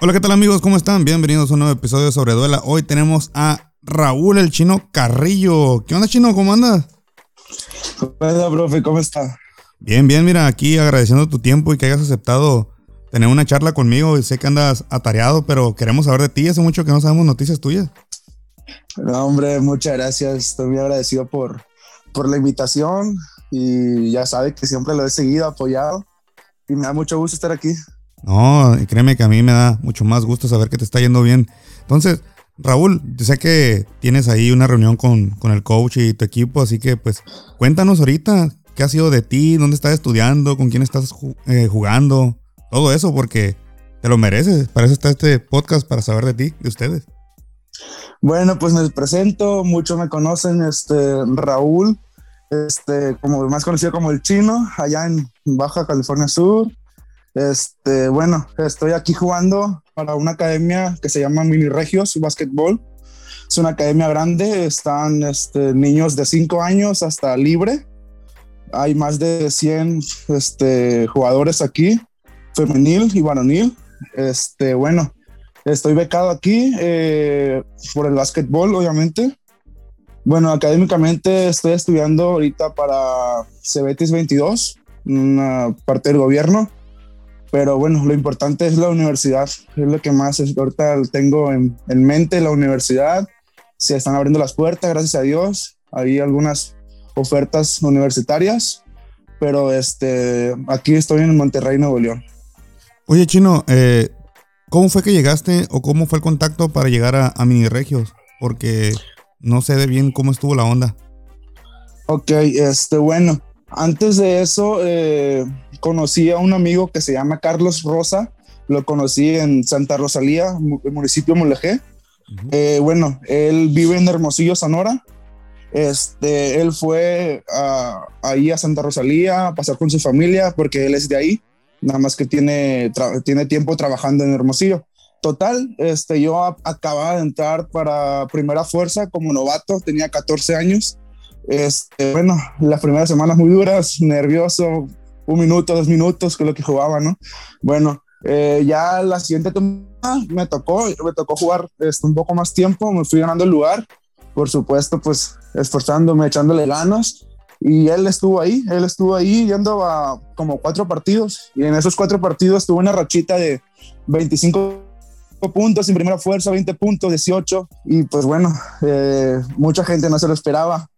Hola, ¿qué tal amigos? ¿Cómo están? Bienvenidos a un nuevo episodio Sobre Duela. Hoy tenemos a Raúl el Chino Carrillo. ¿Qué onda, Chino? ¿Cómo andas? Hola, profe, ¿cómo está? Bien, bien, mira, aquí agradeciendo tu tiempo y que hayas aceptado tener una charla conmigo. Sé que andas atareado, pero queremos saber de ti. Hace mucho que no sabemos noticias tuyas. No, hombre, muchas gracias. Estoy muy agradecido por, por la invitación y ya sabe que siempre lo he seguido, apoyado y me da mucho gusto estar aquí. No, créeme que a mí me da mucho más gusto saber que te está yendo bien. Entonces, Raúl, yo sé que tienes ahí una reunión con, el coach y tu equipo, así que pues cuéntanos ahorita qué ha sido de ti, dónde estás estudiando, con quién estás eh, jugando, todo eso, porque te lo mereces. Para eso está este podcast, para saber de ti, de ustedes. Bueno, pues me presento, muchos me conocen, este Raúl, este, como más conocido como el chino, allá en Baja California Sur. Este, bueno, estoy aquí jugando para una academia que se llama Mini Regios Basketball. Es una academia grande, están este, niños de 5 años hasta libre. Hay más de 100 este, jugadores aquí, femenil y varonil. Este, bueno, estoy becado aquí eh, por el básquetbol, obviamente. Bueno, académicamente estoy estudiando ahorita para Cebetis 22, una parte del gobierno. Pero bueno, lo importante es la universidad, es lo que más es, ahorita tengo en, en mente, la universidad. Se están abriendo las puertas, gracias a Dios. Hay algunas ofertas universitarias, pero este, aquí estoy en Monterrey, Nuevo León. Oye, Chino, eh, ¿cómo fue que llegaste o cómo fue el contacto para llegar a, a Mini Regios? Porque no sé de bien cómo estuvo la onda. Ok, este, bueno, antes de eso, eh, conocí a un amigo que se llama Carlos Rosa, lo conocí en Santa Rosalía, el municipio de Mulegé. Eh, bueno, él vive en Hermosillo, Sonora. Este, él fue ahí a Santa Rosalía a pasar con su familia porque él es de ahí, nada más que tiene, tiene tiempo trabajando en Hermosillo. Total, este, yo acababa de entrar para Primera Fuerza como novato, tenía 14 años. Este, bueno, las primeras semanas muy duras, nervioso, un minuto, dos minutos, que lo que jugaba, ¿no? Bueno, eh, ya la siguiente temporada me tocó, me tocó jugar este, un poco más tiempo, me fui ganando el lugar, por supuesto, pues esforzándome, echándole ganas. Y él estuvo ahí, él estuvo ahí yendo a como cuatro partidos. Y en esos cuatro partidos tuvo una rachita de 25 puntos en primera fuerza, 20 puntos, 18. Y pues bueno, eh, mucha gente no se lo esperaba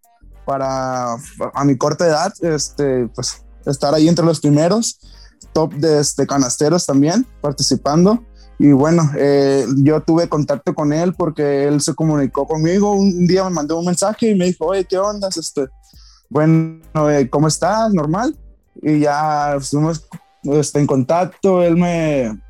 para a mi corta edad, este, pues estar ahí entre los primeros, top de este, canasteros también, participando. Y bueno, eh, yo tuve contacto con él porque él se comunicó conmigo. Un, día me mandó un mensaje y me dijo, oye, ¿qué onda? Este, bueno, eh, ¿cómo estás? Normal. Y ya estuvimos este, en contacto. Él me,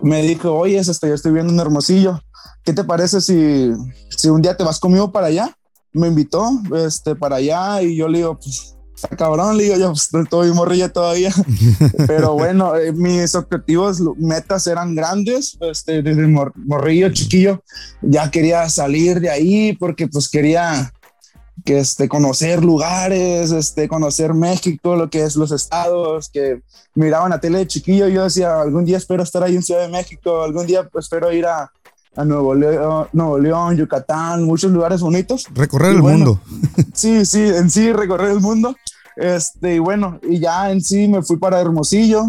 me dijo, oye, este, yo estoy viendo un hermosillo. ¿Qué te parece si, si un día te vas conmigo para allá? Me invitó este, para allá y yo le digo, pues cabrón, le digo yo, pues, estoy morrilla todavía. Pero bueno, eh, mis objetivos, metas eran grandes, este, desde morrillo, chiquillo, ya quería salir de ahí porque pues quería que este, conocer lugares, este, conocer México, lo que es los estados, que miraban la tele de chiquillo, yo decía, algún día espero estar ahí en Ciudad de México, algún día pues, espero ir a, a Nuevo León, Nuevo León, Yucatán, muchos lugares bonitos. Recorrer el mundo. Sí, sí, en sí recorrer el mundo. Este, y bueno, y ya en sí me fui para Hermosillo,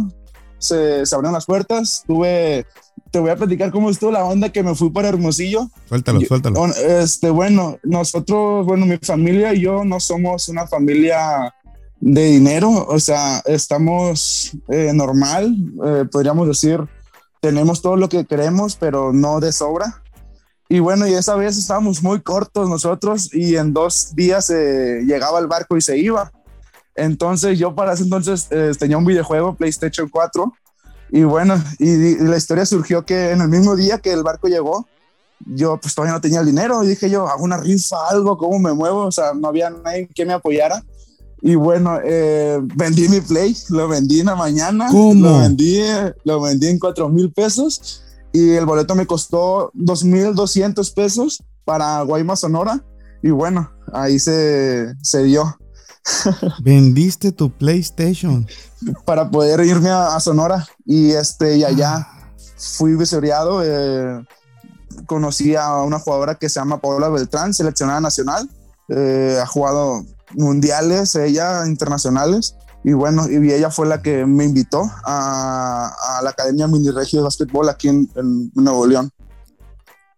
se, se abrieron las puertas, tuve, te voy a platicar cómo estuvo la onda que me fui para Hermosillo. Suéltalo, suéltalo. Este, bueno, nosotros, bueno, mi familia y yo no somos una familia de dinero, o sea, estamos eh, normal, eh, podríamos decir, tenemos todo lo que queremos, pero no de sobra. Y bueno, y esa vez estábamos muy cortos nosotros y en dos días eh, llegaba el barco y se iba. Entonces yo para ese entonces eh, tenía un videojuego, PlayStation 4, y bueno, y, la historia surgió que en el mismo día que el barco llegó, yo pues todavía no tenía el dinero, y dije yo, hago una rifa, algo, ¿cómo me muevo? O sea, no había nadie que me apoyara. Y bueno, eh, vendí mi Play, lo vendí en la mañana, lo vendí, lo vendí en 4 mil pesos y el boleto me costó 2.200 pesos para Guaymas, Sonora. Y bueno, ahí se, se dio. Vendiste tu PlayStation. Para poder irme a, Sonora y este y allá. fui visoriado. Eh, conocí a una jugadora que se llama Paola Beltrán, seleccionada nacional. Eh, ha jugado mundiales, ella, internacionales. Y bueno, y ella fue la que me invitó a, la Academia Mini Regio de Básquetbol aquí en, Nuevo León.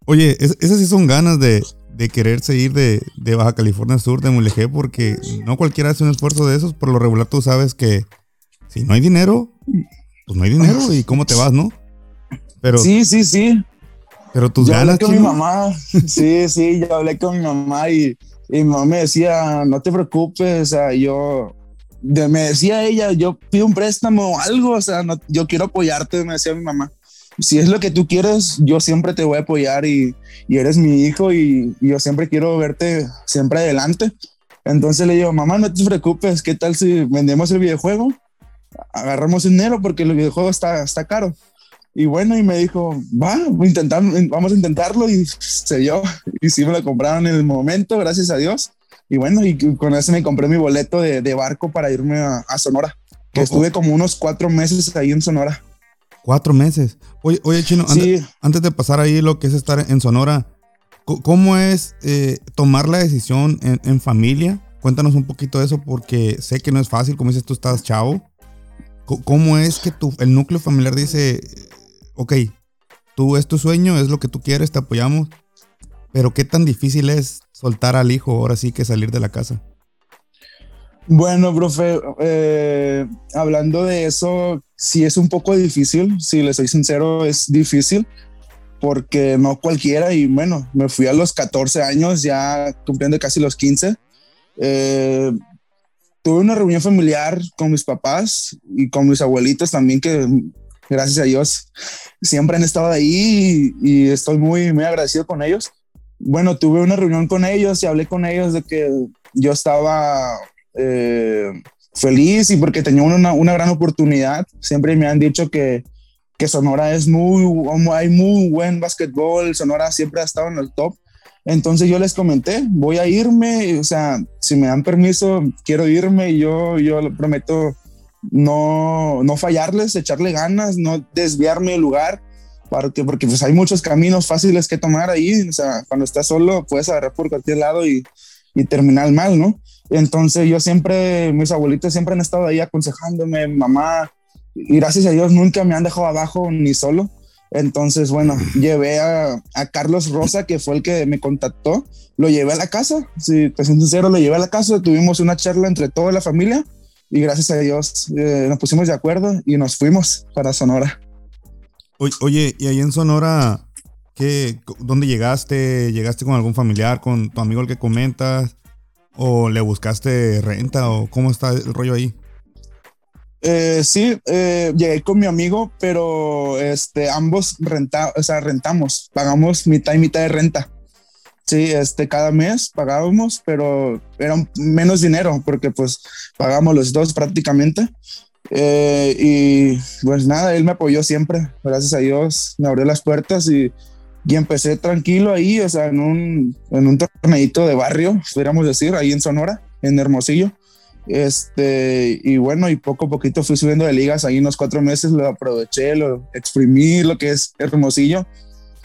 Oye, esas sí son ganas de, de quererse ir de, de, Baja California Sur, de Mulegé, porque no cualquiera hace un esfuerzo de esos. Por lo regular tú sabes que si no hay dinero, pues no hay dinero y cómo te vas, ¿no? Pero, sí, sí, sí. Pero tus yo Hablé con mi mamá, sí, sí, yo hablé con mi mamá y, y mamá me decía, no te preocupes, o sea, yo, me decía ella, yo pido un préstamo o algo, o sea, no, yo quiero apoyarte, me decía mi mamá. Si es lo que tú quieres, yo siempre te voy a apoyar y, y eres mi hijo y, y, yo siempre quiero verte siempre adelante. Entonces le digo, mamá, no te preocupes, ¿qué tal si vendemos el videojuego? Agarramos dinero porque el videojuego está, está caro. Y bueno, y me dijo, va, vamos a intentarlo y se dio. Y sí me lo compraron en el momento, gracias a Dios. Y bueno, y con eso me compré mi boleto de, de barco para irme a, Sonora. Que estuve como unos cuatro meses ahí en Sonora. Cuatro meses. Oye, oye Chino, antes, de pasar ahí lo que es estar en Sonora, ¿cómo es eh, tomar la decisión en, en, familia? Cuéntanos un poquito de eso porque sé que no es fácil, como dices, tú estás chavo. ¿Cómo es que tu, el núcleo familiar dice, ok, tú es tu sueño, es lo que tú quieres, te apoyamos, pero qué tan difícil es soltar al hijo ahora sí que salir de la casa. Bueno, profe, eh, hablando de eso, sí es un poco difícil, si le soy sincero, es difícil, porque no cualquiera, y bueno, me fui a los 14 años, ya cumpliendo casi los 15. Eh, tuve una reunión familiar con mis papás y con mis abuelitos también, que gracias a Dios, siempre han estado ahí y, estoy muy, muy agradecido con ellos. Bueno, tuve una reunión con ellos y hablé con ellos de que yo estaba eh, feliz y porque tenía una, una, gran oportunidad. Siempre me han dicho que, que Sonora es muy, hay muy buen básquetbol, Sonora siempre ha estado en el top. Entonces yo les comenté, voy a irme, o sea, si me dan permiso, quiero irme, yo, yo prometo no, no fallarles, echarle ganas, no desviarme del lugar, porque, porque pues hay muchos caminos fáciles que tomar ahí, o sea, cuando estás solo puedes agarrar por cualquier lado y, y terminar mal, ¿no? Entonces yo siempre, mis abuelitos siempre han estado ahí aconsejándome, mamá, y gracias a Dios nunca me han dejado abajo ni solo. Entonces, bueno, llevé a, a, Carlos Rosa, que fue el que me contactó, lo llevé a la casa, si te soy sincero, lo llevé a la casa, tuvimos una charla entre toda la familia y gracias a Dios eh, nos pusimos de acuerdo y nos fuimos para Sonora. Oye, y ahí en Sonora, ¿qué, ¿dónde llegaste? ¿Llegaste con algún familiar, con tu amigo el que comentas? ¿O le buscaste renta? ¿O cómo está el rollo ahí? Eh, sí, eh, llegué con mi amigo, pero este, ambos renta, o sea, rentamos, pagamos mitad y mitad de renta. Sí, este, cada mes pagábamos, pero era menos dinero porque pues pagamos los dos prácticamente. Eh, y pues nada, él me apoyó siempre, gracias a Dios, me abrió las puertas y, y empecé tranquilo ahí, o sea, en un, en un torneito de barrio, podríamos decir, ahí en Sonora, en Hermosillo. Este, y bueno, y poco a poquito fui subiendo de ligas, ahí unos cuatro meses lo aproveché, lo exprimí, lo que es Hermosillo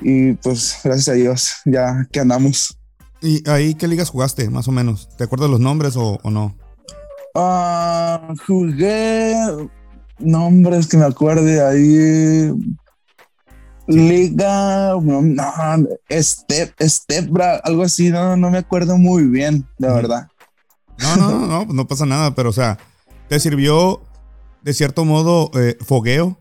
y pues gracias a Dios, ya que andamos. ¿Y ahí qué ligas jugaste, más o menos? ¿Te acuerdas los nombres o, no? Ah, jugué nombres que me acuerde ahí. Liga, no, Step, Stepbra, algo así, no, no me acuerdo muy bien, de verdad. No, no, no, no, no pasa nada, pero o sea, ¿te sirvió de cierto modo eh, fogueo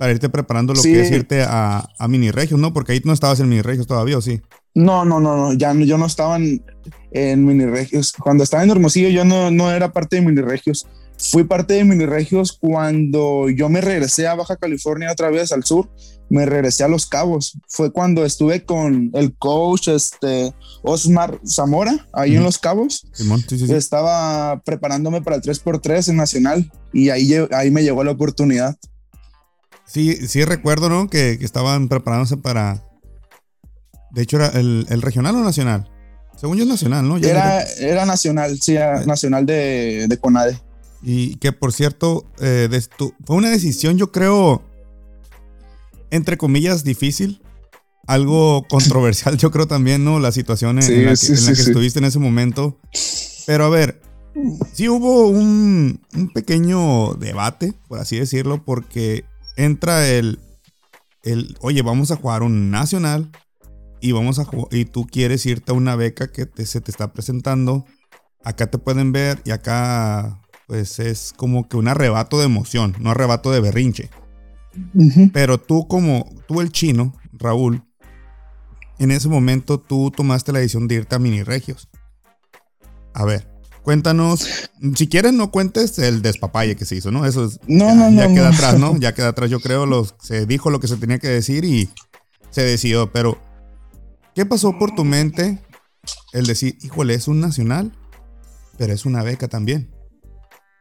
para irte preparando lo que es irte a, a mini regios, ¿no? Porque ahí no estabas en mini regios todavía, ¿o sí? No, no, no, no, ya yo no estaba en, en mini regios. Cuando estaba en Hermosillo yo no, no era parte de mini regios. Fui parte de mini regios cuando yo me regresé a Baja California otra vez al sur, me regresé a Los Cabos. Fue cuando estuve con el coach este Osmar Zamora ahí en Los Cabos. Estaba preparándome para el 3x3 en Nacional y ahí, ahí me llegó la oportunidad. Sí, sí recuerdo, ¿no? Que, estaban preparándose para. De hecho, era el, regional o nacional. Según yo es nacional, ¿no? era, era nacional, sí, era nacional de, de CONADE. Y que por cierto, eh, fue una decisión, yo creo, entre comillas, difícil. Algo controversial, yo creo también, ¿no? La situación en, la que, estuviste en ese momento. Pero a ver, sí hubo un, pequeño debate, por así decirlo, porque entra el, el, oye, vamos a jugar un nacional y vamos a y tú quieres irte a una beca que se te está presentando. Acá te pueden ver y acá pues es como que un arrebato de emoción, no arrebato de berrinche. Pero tú como, tú el chino, Raúl, en ese momento tú tomaste la decisión de irte a Mini Regios. A ver, cuéntanos, si quieres no cuentes el despapalle que se hizo, ¿no? Eso es, no, ya, no, ya queda atrás, ¿no? Ya queda atrás, yo creo, los, se dijo lo que se tenía que decir y se decidió, pero ¿qué pasó por tu mente el decir, híjole, es un nacional, pero es una beca también?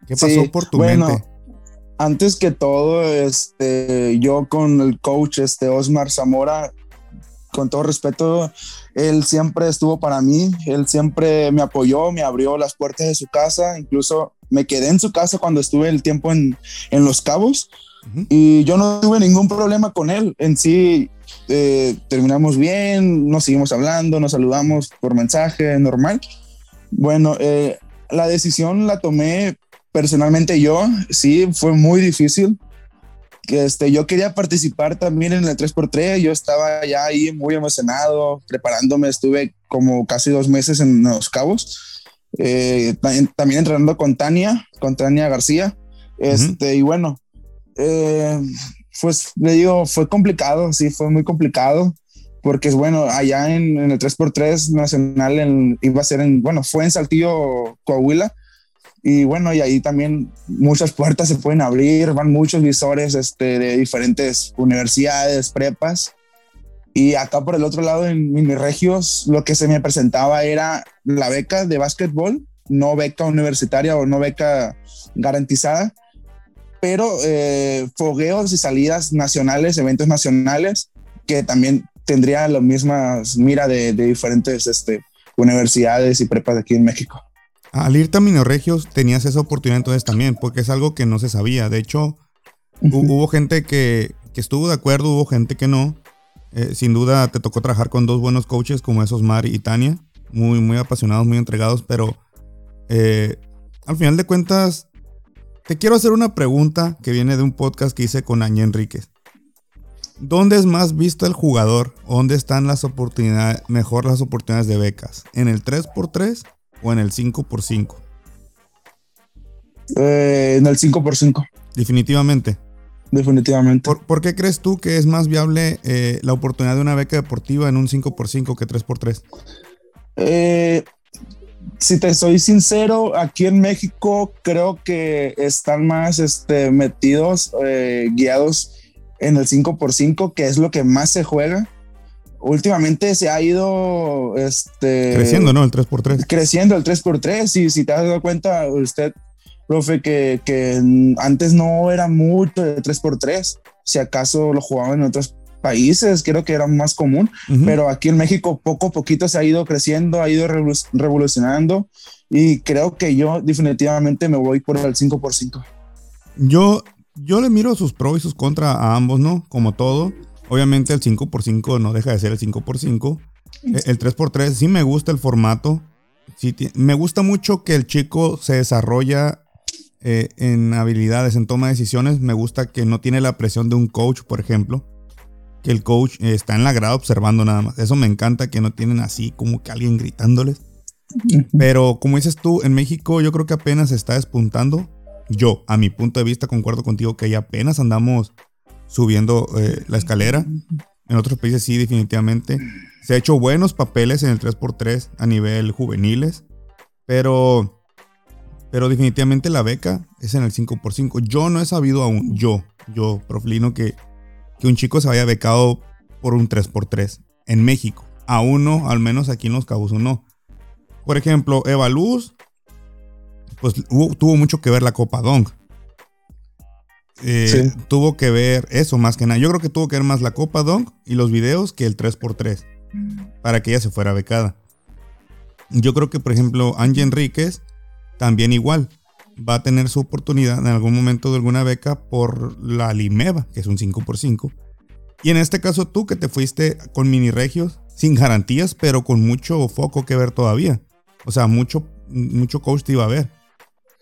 ¿Qué pasó por tu mente? Antes que todo, este, yo con el coach este, Osmar Zamora, con todo respeto, él siempre estuvo para mí, él siempre me apoyó, me abrió las puertas de su casa, incluso me quedé en su casa cuando estuve el tiempo en, en Los Cabos y yo no tuve ningún problema con él. En sí, eh, terminamos bien, nos seguimos hablando, nos saludamos por mensaje normal. Bueno, eh, la decisión la tomé personalmente yo, sí, fue muy difícil. Este, yo quería participar también en el 3x3, yo estaba ya ahí muy emocionado, preparándome, estuve como casi dos meses en Los Cabos, eh, también, entrenando con Tania, con Tania García, este, y bueno, eh, pues le digo, fue complicado, sí, fue muy complicado, porque es bueno, allá en, el 3x3 nacional iba a ser en, bueno, fue en Saltillo, Coahuila, y bueno, y ahí también muchas puertas se pueden abrir, van muchos visores este, de diferentes universidades, prepas. Y acá por el otro lado, en mis regios, lo que se me presentaba era la beca de básquetbol, no beca universitaria o no beca garantizada, pero eh, fogueos y salidas nacionales, eventos nacionales, que también tendría la misma mira de, de diferentes este, universidades y prepas aquí en México. Al irte a Regios tenías esa oportunidad entonces también, porque es algo que no se sabía. De hecho, hubo gente que, estuvo de acuerdo, hubo gente que no. Eh, sin duda te tocó trabajar con dos buenos coaches como esos Mari y Tania, muy, muy apasionados, muy entregados, pero eh, al final de cuentas, te quiero hacer una pregunta que viene de un podcast que hice con Aña Enríquez. ¿Dónde es más visto el jugador? ¿Dónde están las oportunidades, mejor las oportunidades de becas? ¿En el 3x3 o en el 5x5? Eh, en el 5x5. Definitivamente. Definitivamente. ¿Por, qué crees tú que es más viable eh, la oportunidad de una beca deportiva en un 5x5 que 3x3? Eh, si te soy sincero, aquí en México creo que están más este, metidos, guiados en el 5x5, que es lo que más se juega últimamente se ha ido este, creciendo, ¿no? El 3x3. Creciendo el 3x3. Y si te has dado cuenta, usted, profe, que, que antes no era mucho de 3x3. Si acaso lo jugaban en otros países, creo que era más común, pero aquí en México poco a poquito se ha ido creciendo, ha ido revolucionando y creo que yo definitivamente me voy por el 5x5. Yo, yo le miro sus pros y sus contras a ambos, ¿no? Como todo. Obviamente el 5x5 no deja de ser el 5x5. E, el 3x3 sí me gusta el formato. Sí, me gusta mucho que el chico se desarrolla eh, en habilidades, en toma de decisiones. Me gusta que no tiene la presión de un coach, por ejemplo. Que el coach está en la grada observando nada más. Eso me encanta que no tienen así como que alguien gritándoles. Pero como dices tú, en México yo creo que apenas se está despuntando. Yo, a mi punto de vista, concuerdo contigo que ya apenas andamos subiendo eh, la escalera. En otros países sí, definitivamente. Se ha hecho buenos papeles en el 3x3 a nivel juveniles, pero, pero definitivamente la beca es en el 5x5. Yo no he sabido aún, yo, yo, Proflino, que, que un chico se haya becado por un 3x3 en México. A uno, al menos aquí en Los Cabos, uno. Por ejemplo, Eva Luz, pues tuvo mucho que ver la Copa Dong. Eh, tuvo que ver eso más que nada. Yo creo que tuvo que ver más la Copa Dong y los videos que el 3x3 para que ella se fuera becada. Yo creo que, por ejemplo, Angie Enríquez también igual va a tener su oportunidad en algún momento de alguna beca por la Limeva, que es un 5x5. Y en este caso tú que te fuiste con mini regios, sin garantías, pero con mucho foco que ver todavía. O sea, mucho, mucho coach te iba a ver.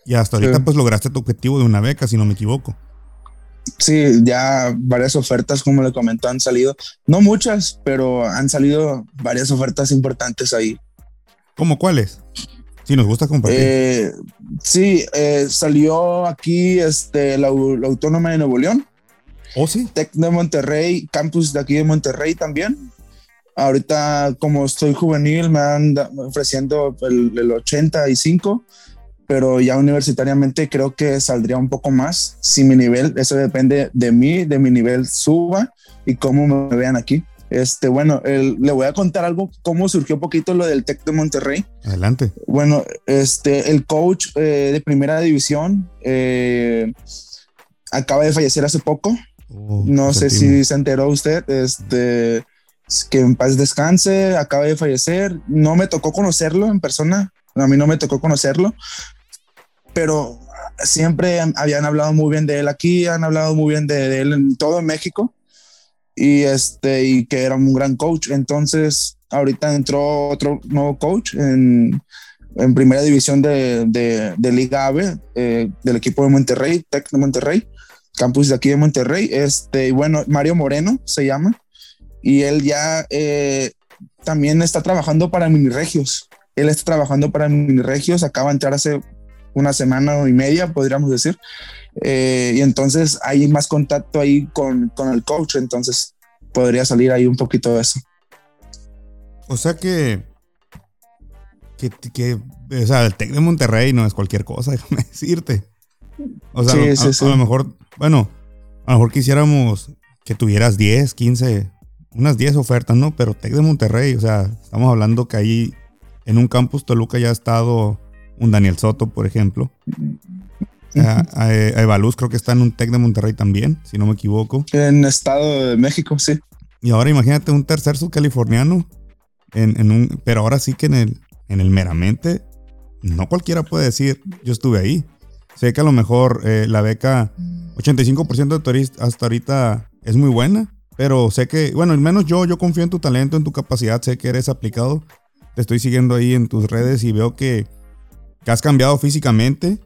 Y hasta ahorita pues lograste tu objetivo de una beca, si no me equivoco. Sí, ya varias ofertas, como le comentó, han salido. No muchas, pero han salido varias ofertas importantes ahí. ¿Cómo cuáles? Si nos gusta compartir. Eh, sí, eh, salió aquí este, la, Autónoma de Nuevo León. ¿Oh, sí? Tec de Monterrey, campus de aquí de Monterrey también. Ahorita, como estoy juvenil, me han ofreciendo el, el 85 pero ya universitariamente creo que saldría un poco más si mi nivel, eso depende de mí, de mi nivel suba y cómo me vean aquí. Este, bueno, le voy a contar algo, cómo surgió un poquito lo del Tec de Monterrey. Adelante. Bueno, este, el coach eh, de primera división eh, acaba de fallecer hace poco. Oh, no sé si se enteró usted, este, que en paz descanse, acaba de fallecer. No me tocó conocerlo en persona, a mí no me tocó conocerlo, pero siempre habían hablado muy bien de él aquí, han hablado muy bien de, él en todo en México y este y que era un gran coach. Entonces, ahorita entró otro nuevo coach en, en primera división de, de, Liga AVE eh, del equipo de Monterrey, Tec de Monterrey, campus de aquí de Monterrey. Este, y bueno, Mario Moreno se llama y él ya eh, también está trabajando para Mini Regios. Él está trabajando para Mini Regios, acaba de entrar hace una semana y media, podríamos decir. Eh, y entonces hay más contacto ahí con, con, el coach, entonces podría salir ahí un poquito de eso. O sea que, que, que o sea, el TEC de Monterrey no es cualquier cosa, déjame decirte. O sea, a, lo mejor, bueno, a lo mejor quisiéramos que tuvieras 10, 15, unas 10 ofertas, ¿no? Pero TEC de Monterrey, o sea, estamos hablando que ahí en un campus Toluca ya ha estado un Daniel Soto, por ejemplo. A, a, creo que está en un TEC de Monterrey también, si no me equivoco. En Estado de México, sí. Y ahora imagínate un tercer subcaliforniano, en, en un, pero ahora sí que en el, en el meramente, no cualquiera puede decir, yo estuve ahí. Sé que a lo mejor eh, la beca, 85% de turistas hasta ahorita es muy buena, pero sé que, bueno, al menos yo, yo confío en tu talento, en tu capacidad, sé que eres aplicado. Te estoy siguiendo ahí en tus redes y veo que que has cambiado físicamente,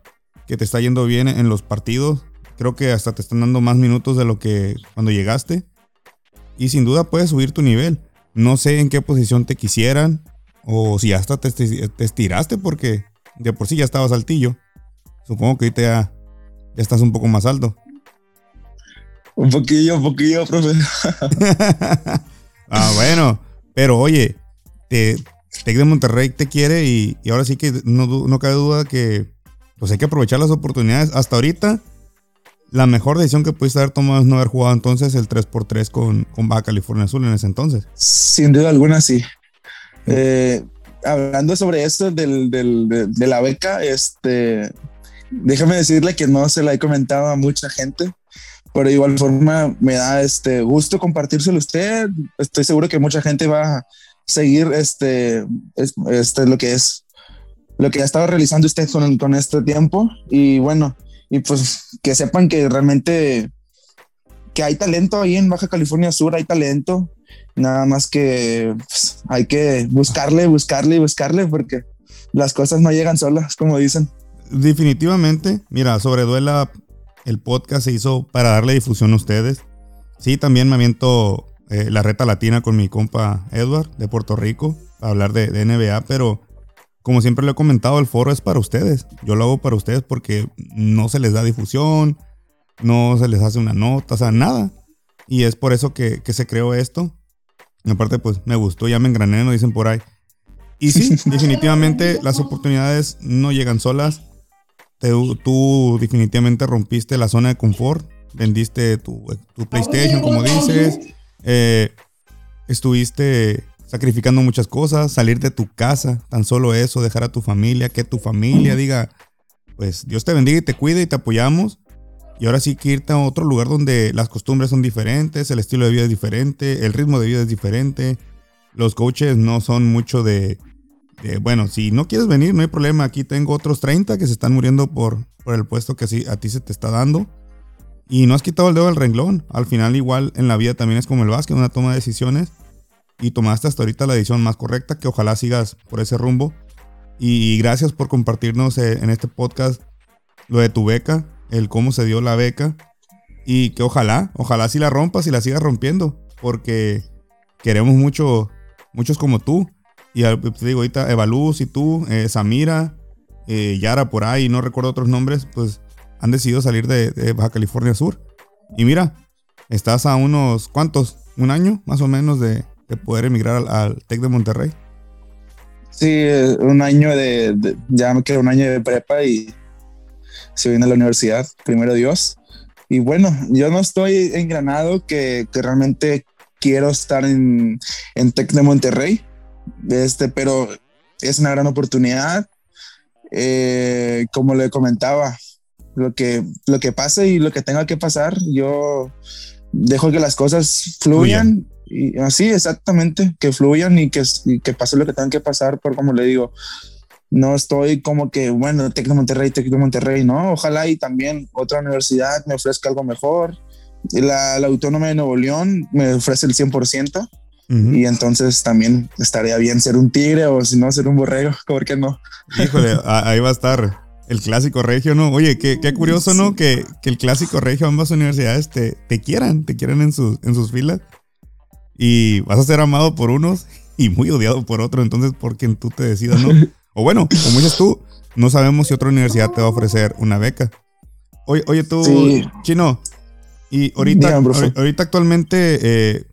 que te está yendo bien en los partidos. Creo que hasta te están dando más minutos de lo que cuando llegaste. Y sin duda puedes subir tu nivel. No sé en qué posición te quisieran. O si hasta te, estiraste porque de por sí ya estabas altillo. Supongo que ahorita ya, ya estás un poco más alto. Un poquillo, un poquillo, profe. ah, bueno. Pero oye, te, Tec de Monterrey te quiere y, ahora sí que no, cabe duda que pues hay que aprovechar las oportunidades. Hasta ahorita, la mejor decisión que pudiste haber tomado es no haber jugado entonces el 3x3 con, con Baja California Azul en ese entonces. Sin duda alguna, sí. Eh, hablando sobre esto del, de, la beca, este, déjame decirle que no se la he comentado a mucha gente, pero de igual forma me da este gusto compartírselo a usted. Estoy seguro que mucha gente va seguir este, este, lo que es, lo que ha estado realizando usted con, este tiempo. Y bueno, y pues que sepan que realmente que hay talento ahí en Baja California Sur, hay talento. Nada más que pues, hay que buscarle, buscarle y buscarle porque las cosas no llegan solas, como dicen. Definitivamente, mira, sobre Duela, el podcast se hizo para darle difusión a ustedes. Sí, también me aviento eh, la reta latina con mi compa Edward de Puerto Rico para hablar de, NBA, pero como siempre le he comentado, el foro es para ustedes. Yo lo hago para ustedes porque no se les da difusión, no se les hace una nota, o sea, nada. Y es por eso que, se creó esto. Y aparte, pues me gustó, ya me engrané, no dicen por ahí. Y sí, definitivamente las oportunidades no llegan solas. tú definitivamente rompiste la zona de confort, vendiste tu, tu PlayStation, como dices, eh, estuviste sacrificando muchas cosas, salir de tu casa, tan solo eso, dejar a tu familia, que tu familia diga, pues Dios te bendiga y te cuide y te apoyamos. Y ahora sí que irte a otro lugar donde las costumbres son diferentes, el estilo de vida es diferente, el ritmo de vida es diferente. Los coaches no son mucho de, bueno, si no quieres venir, no hay problema. Aquí tengo otros 30 que se están muriendo por, por el puesto que a ti se te está dando. Y no has quitado el dedo del renglón. Al final, igual en la vida también es como el básquet, una toma de decisiones. Y tomaste hasta ahorita la decisión más correcta, que ojalá sigas por ese rumbo. Y gracias por compartirnos eh, en este podcast lo de tu beca, el cómo se dio la beca. Y que ojalá, ojalá si la rompas y la sigas rompiendo. Porque queremos mucho, muchos como tú. Y te digo ahorita, Evaluz y tú, eh, Samira, eh, Yara por ahí, no recuerdo otros nombres, pues han decidido salir de, Baja California Sur. Y mira, estás a unos, ¿cuántos? Un año más o menos de, poder emigrar al, al, TEC de Monterrey. Sí, un año de, ya me queda un año de prepa y se viene a la universidad, primero Dios. Y bueno, yo no estoy engranado que, que realmente quiero estar en, en TEC de Monterrey, este, pero es una gran oportunidad. Eh, como le comentaba, lo que, lo que pase y lo que tenga que pasar, yo dejo que las cosas fluyan. Y así, exactamente, que fluyan y que, que pase lo que tenga que pasar, por como le digo, no estoy como que, bueno, Tec de Monterrey, Tec de Monterrey, no, ojalá y también otra universidad me ofrezca algo mejor. La, la Autónoma de Nuevo León me ofrece el 100%. Y entonces también estaría bien ser un tigre o si no ser un borrego, ¿por qué no? Híjole, ahí va a estar el clásico regio, ¿no? Oye, qué, qué curioso, ¿no? Que, que, el clásico regio, ambas universidades te, te quieran, te quieran en sus, en sus filas. Y vas a ser amado por unos y muy odiado por otros, entonces por quien tú te decidas, ¿no? O bueno, como dices tú, no sabemos si otra universidad te va a ofrecer una beca. Oye, oye tú, Chino, y ahorita, ahorita actualmente, eh,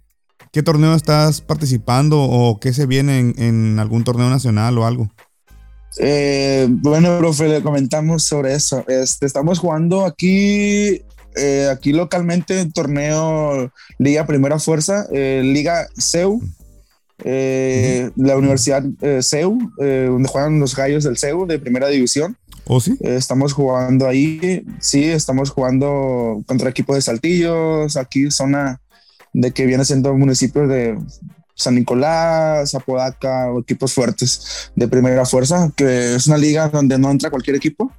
¿qué torneo estás participando o qué se viene en, algún torneo nacional o algo? Eh, bueno, profe, le comentamos sobre eso. Este, estamos jugando aquí, eh, aquí localmente, en torneo Liga Primera Fuerza, Liga CEU. La Universidad CEU, donde juegan los gallos del CEU de primera división. ¿Oh, sí? estamos jugando ahí, sí, estamos jugando contra equipos de Saltillos, aquí zona de que viene siendo municipios de San Nicolás, Apodaca, equipos fuertes de primera fuerza, que es una liga donde no entra cualquier equipo.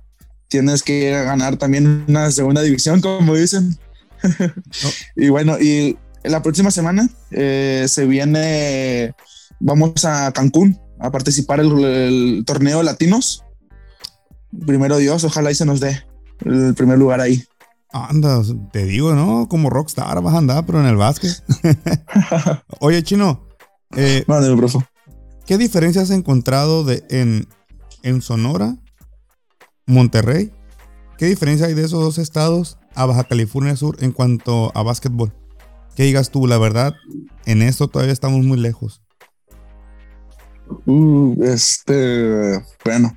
Tienes que ganar también una segunda división, como dicen. y bueno, y la próxima semana eh, se viene, vamos a Cancún a participar en el, el torneo latinos primero Dios, ojalá y se nos dé el primer lugar ahí. Anda, te digo, ¿no? Como rockstar vas a andar, pero en el básquet. Oye, Chino. Eh, ¿Qué diferencias has encontrado de, en, en Sonora, Monterrey? ¿Qué diferencia hay de esos dos estados a Baja California Sur en cuanto a básquetbol? ¿Qué digas tú? La verdad, en esto todavía estamos muy lejos. Uh, este, bueno,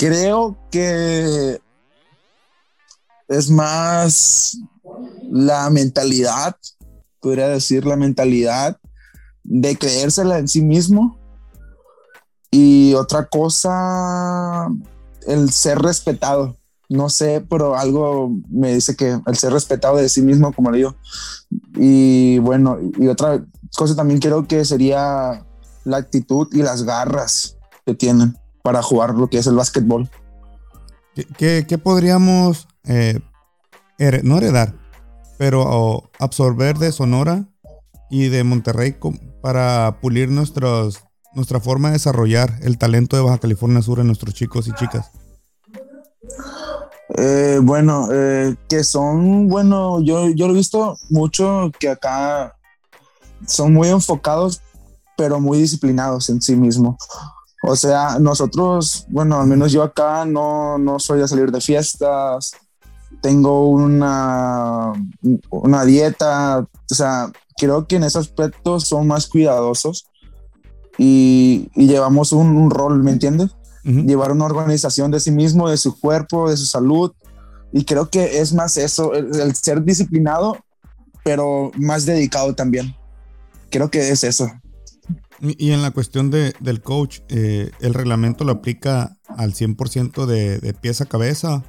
Creo que es más la mentalidad, podría decir la mentalidad de creérsela en sí mismo. Y otra cosa, el ser respetado. No sé, pero algo me dice que el ser respetado de sí mismo, como digo. Y bueno, y otra cosa también creo que sería la actitud y las garras que tienen para jugar lo que es el básquetbol. ¿Qué, podríamos, eh, no heredar, pero absorber de Sonora y de Monterrey para pulir nuestros, nuestra forma de desarrollar el talento de Baja California Sur en nuestros chicos y chicas? Eh, bueno, eh, que son, bueno, yo, yo lo he visto mucho que acá son muy enfocados, pero muy disciplinados en sí mismos. O sea, nosotros, bueno, al menos yo acá no, no soy de salir de fiestas, tengo una, una dieta, o sea, creo que en ese aspecto son más cuidadosos y, llevamos un, rol, ¿me entiendes? Llevar una organización de sí mismo, de su cuerpo, de su salud. Y creo que es más eso, el ser disciplinado, pero más dedicado también. Creo que es eso. Y en la cuestión de, del coach, eh, ¿el reglamento lo aplica al 100% de, de pies a cabeza?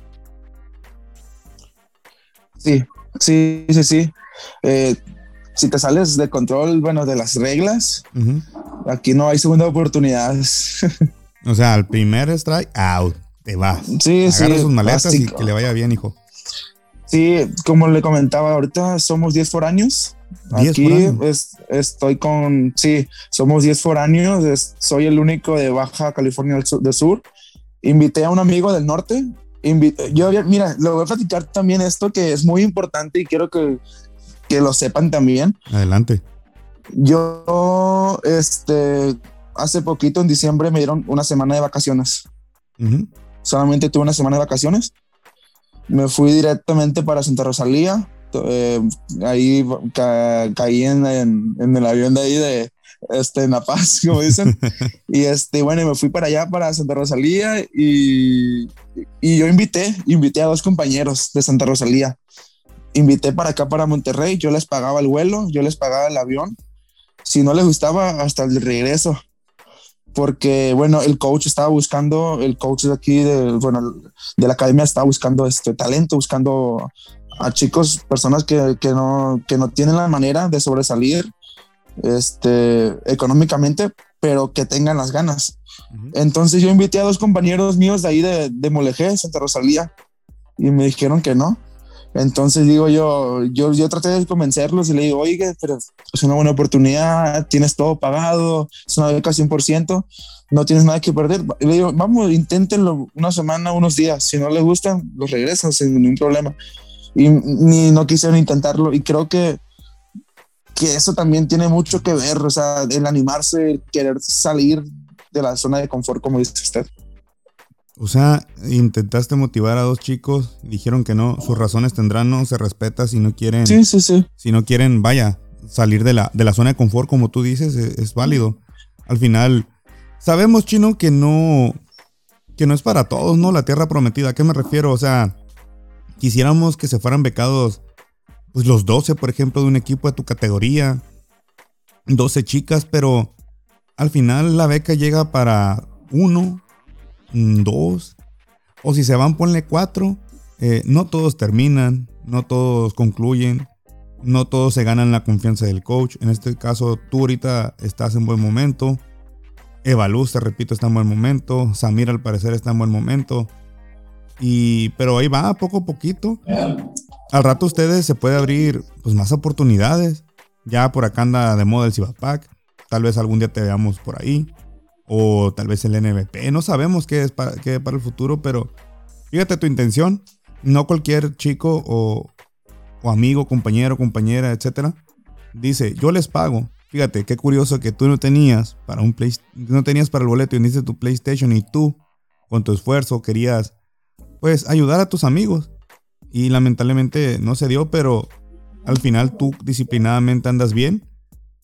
Sí, sí, sí, sí. Eh, si te sales de control, bueno, de las reglas, aquí no hay segunda oportunidad. o sea, al primer strike, out, te vas. Sí, Agarra sus maletas y que le vaya bien, hijo. Sí, como le comentaba, ahorita somos 10 foráneos. Aquí estoy con, sí, somos 10 foráneos, soy el único de Baja California del sur, Invité a un amigo del norte. Yo, mira, le voy a platicar también esto que es muy importante y quiero que, que lo sepan también. Adelante. Yo, este, hace poquito en diciembre me dieron una semana de vacaciones. Solamente tuve una semana de vacaciones. Me fui directamente para Santa Rosalía. Eh, ahí caí en, en, el avión de ahí de, este, en La Paz, como dicen. y este, bueno, me fui para allá, para Santa Rosalía, y, y yo invité, invité a dos compañeros de Santa Rosalía. Invité para acá, para Monterrey, yo les pagaba el vuelo, yo les pagaba el avión. Si no les gustaba, hasta el regreso. Porque, bueno, el coach estaba buscando, el coach de aquí, de, bueno, de la academia estaba buscando este talento, buscando a chicos, personas que, que, no, que no tienen la manera de sobresalir este, económicamente, pero que tengan las ganas. Entonces yo invité a dos compañeros míos de ahí de, de Molejé, Santa Rosalía, y me dijeron que no. Entonces digo yo, yo, yo traté de convencerlos y le digo, oye, pero es una buena oportunidad, tienes todo pagado, es una beca 100%, no tienes nada que perder. Y le digo, vamos, inténtenlo una semana, unos días, si no les gustan, los regresan sin ningún problema. Y ni no quisieron intentarlo y creo que que eso también tiene mucho que ver, o sea, el animarse, el querer salir de la zona de confort, como dice usted. O sea, intentaste motivar a dos chicos, dijeron que no, sus razones tendrán, no se respeta si no quieren. Sí, sí, sí. Si no quieren, vaya, salir de la, de la zona de confort, como tú dices, es, es, válido. Al final, sabemos, chino, que no, que no es para todos, ¿no? La tierra prometida. ¿A qué me refiero? O sea, quisiéramos que se fueran becados pues los 12, por ejemplo, de un equipo de tu categoría, 12 chicas, pero al final la beca llega para uno, mm, dos, o si se van, ponle cuatro. Eh, no todos terminan, no todos concluyen, no todos se ganan la confianza del coach. En este caso, tú ahorita estás en buen momento. Evaluz, te repito, está en buen momento. Samir, al parecer, está en buen momento. Y, pero ahí va, poco a poquito al rato ustedes se puede abrir pues más oportunidades. Ya por acá anda de moda el Cibapac. Tal vez algún día te veamos por ahí. O tal vez el NBP. No sabemos qué es para, qué para el futuro, pero fíjate tu intención. No cualquier chico o, amigo, compañero, compañera, etcétera, dice, yo les pago. Fíjate, qué curioso que tú no tenías para un play, no tenías para el boleto y dice tu PlayStation y tú, con tu esfuerzo, querías, pues, ayudar a tus amigos y lamentablemente no se dio, pero al final tú disciplinadamente andas bien,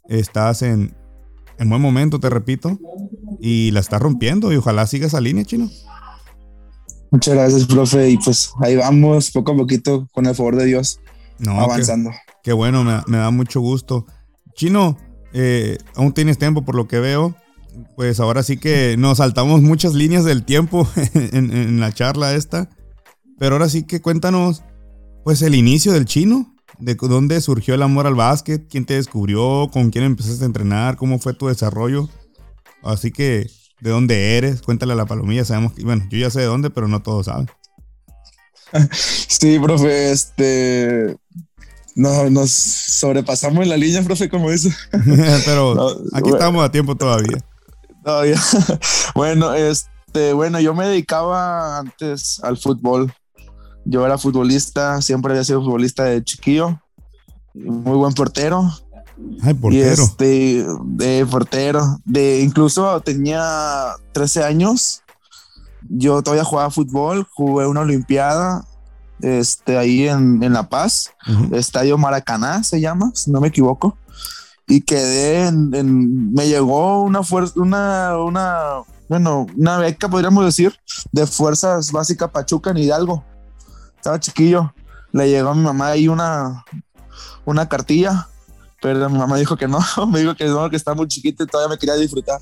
estás en, en buen momento, te repito, y la estás rompiendo y ojalá sigas esa línea, chino. Muchas gracias, profe, y pues ahí vamos poco a poquito con el favor de Dios, avanzando. Qué, bueno, me, da mucho gusto. Chino, eh, aún tienes tiempo por lo que veo. Pues ahora sí que nos saltamos muchas líneas del tiempo en, en la charla esta. Pero ahora sí que cuéntanos, pues el inicio del chino, de dónde surgió el amor al básquet, quién te descubrió, con quién empezaste a entrenar, cómo fue tu desarrollo. Así que, ¿de dónde eres? Cuéntale a la palomilla, sabemos que, bueno, yo ya sé de dónde, pero no todos saben. Sí, profe, este, no, nos sobrepasamos en la línea, profe, como dice. pero aquí estamos a tiempo todavía. Todavía. bueno, este, bueno, yo me dedicaba antes al fútbol. Yo era futbolista, siempre había sido futbolista de chiquillo. Muy buen portero. Ay, portero. Y este, de portero. De, incluso tenía 13 años. Yo todavía jugaba fútbol, jugué una olimpiada este, ahí en, en La Paz, Estadio Maracaná se llama, si no me equivoco. Y quedé en, me llegó una fuerza, una, una, bueno, una beca, podríamos decir, de Fuerzas Básicas Pachuca en Hidalgo estaba chiquillo, le llegó a mi mamá ahí una, una cartilla, pero mi mamá dijo que no, me dijo que no, que estaba muy chiquito y todavía me quería disfrutar.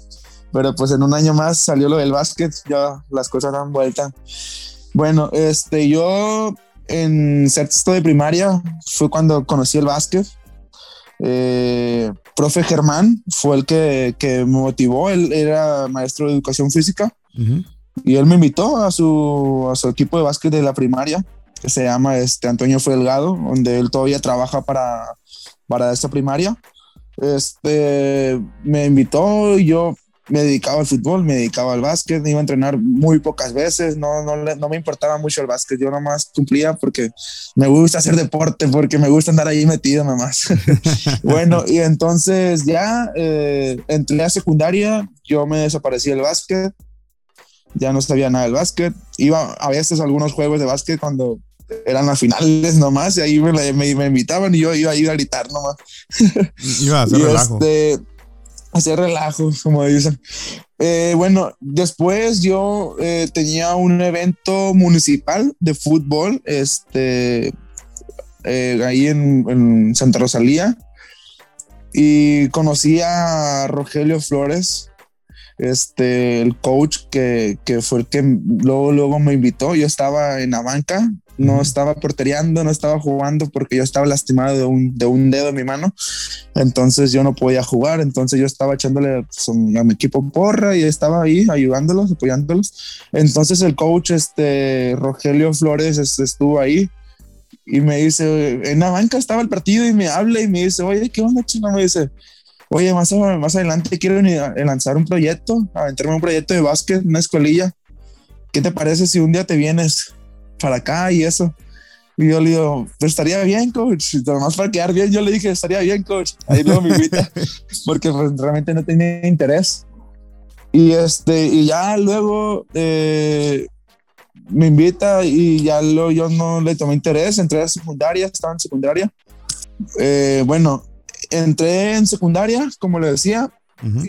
Pero pues en un año más salió lo del básquet, ya las cosas dan vuelta. Bueno, este, yo en sexto de primaria fue cuando conocí el básquet. Eh, profe Germán fue el que, que, me motivó, él era maestro de educación física y él me invitó a su, a su equipo de básquet de la primaria se llama este, Antonio Delgado, donde él todavía trabaja para, para esta primaria. Este, me invitó y yo me dedicaba al fútbol, me dedicaba al básquet, iba a entrenar muy pocas veces, no, no, no me importaba mucho el básquet, yo nomás cumplía porque me gusta hacer deporte, porque me gusta andar ahí metido nomás. bueno, y entonces ya eh, entré a secundaria, yo me desaparecí del básquet, ya no sabía nada del básquet, iba a veces a algunos juegos de básquet cuando eran las finales nomás, y ahí me, me, invitaban y yo iba a ir a gritar nomás. Iba a hacer relajo. Este, hacer relajo, como dicen. Eh, bueno, después yo eh, tenía un evento municipal de fútbol, este, eh, ahí en, en, Santa Rosalía, y conocí a Rogelio Flores, este, el coach que, que fue el que luego, luego me invitó. Yo estaba en la banca no estaba portereando, no estaba jugando porque yo estaba lastimado de un, de un dedo en mi mano, entonces yo no podía jugar, entonces yo estaba echándole pues, a mi equipo porra y estaba ahí ayudándolos, apoyándolos. Entonces el coach, este, Rogelio Flores, estuvo ahí y me dice, en la banca estaba el partido y me habla y me dice, oye, ¿qué onda, chino? Me dice, oye, más, más adelante quiero lanzar un proyecto, aventarme un proyecto de básquet, una escuelilla. ¿Qué te parece si un día te vienes? Para acá y eso. Y yo le digo, pues estaría bien, coach. Nomás para quedar bien, yo le dije, estaría bien, coach. Ahí luego me invita, porque pues, realmente no tenía interés. Y, este, y ya luego eh, me invita y ya lo, yo no le tomé interés. Entré a secundaria, estaba en secundaria. Eh, bueno, entré en secundaria, como le decía,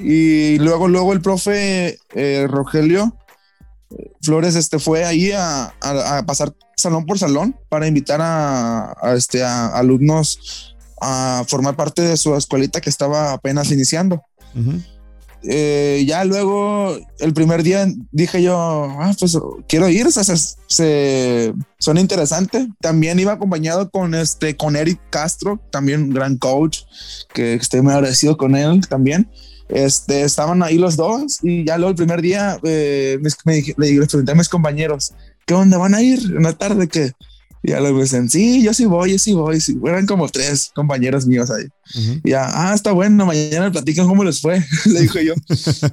y luego, luego el profe eh, Rogelio Flores este, fue ahí a, pasar salón por salón para invitar a, este, a alumnos a formar parte de su escuelita que estaba apenas iniciando. Eh, ya luego, el primer día dije yo, ah, pues quiero ir, se, son interesantes. También iba acompañado con, este, con Eric Castro, también un gran coach, que estoy muy agradecido con él también. Este, estaban ahí los dos y ya luego el primer día eh, me, le pregunté a mis compañeros, ¿qué onda? ¿Van a ir en la tarde? que Y ya luego dicen, sí, yo sí voy, yo sí voy. Sí. Eran como tres compañeros míos ahí. Y ya, ah, está bueno, mañana platican cómo les fue, le dijo yo.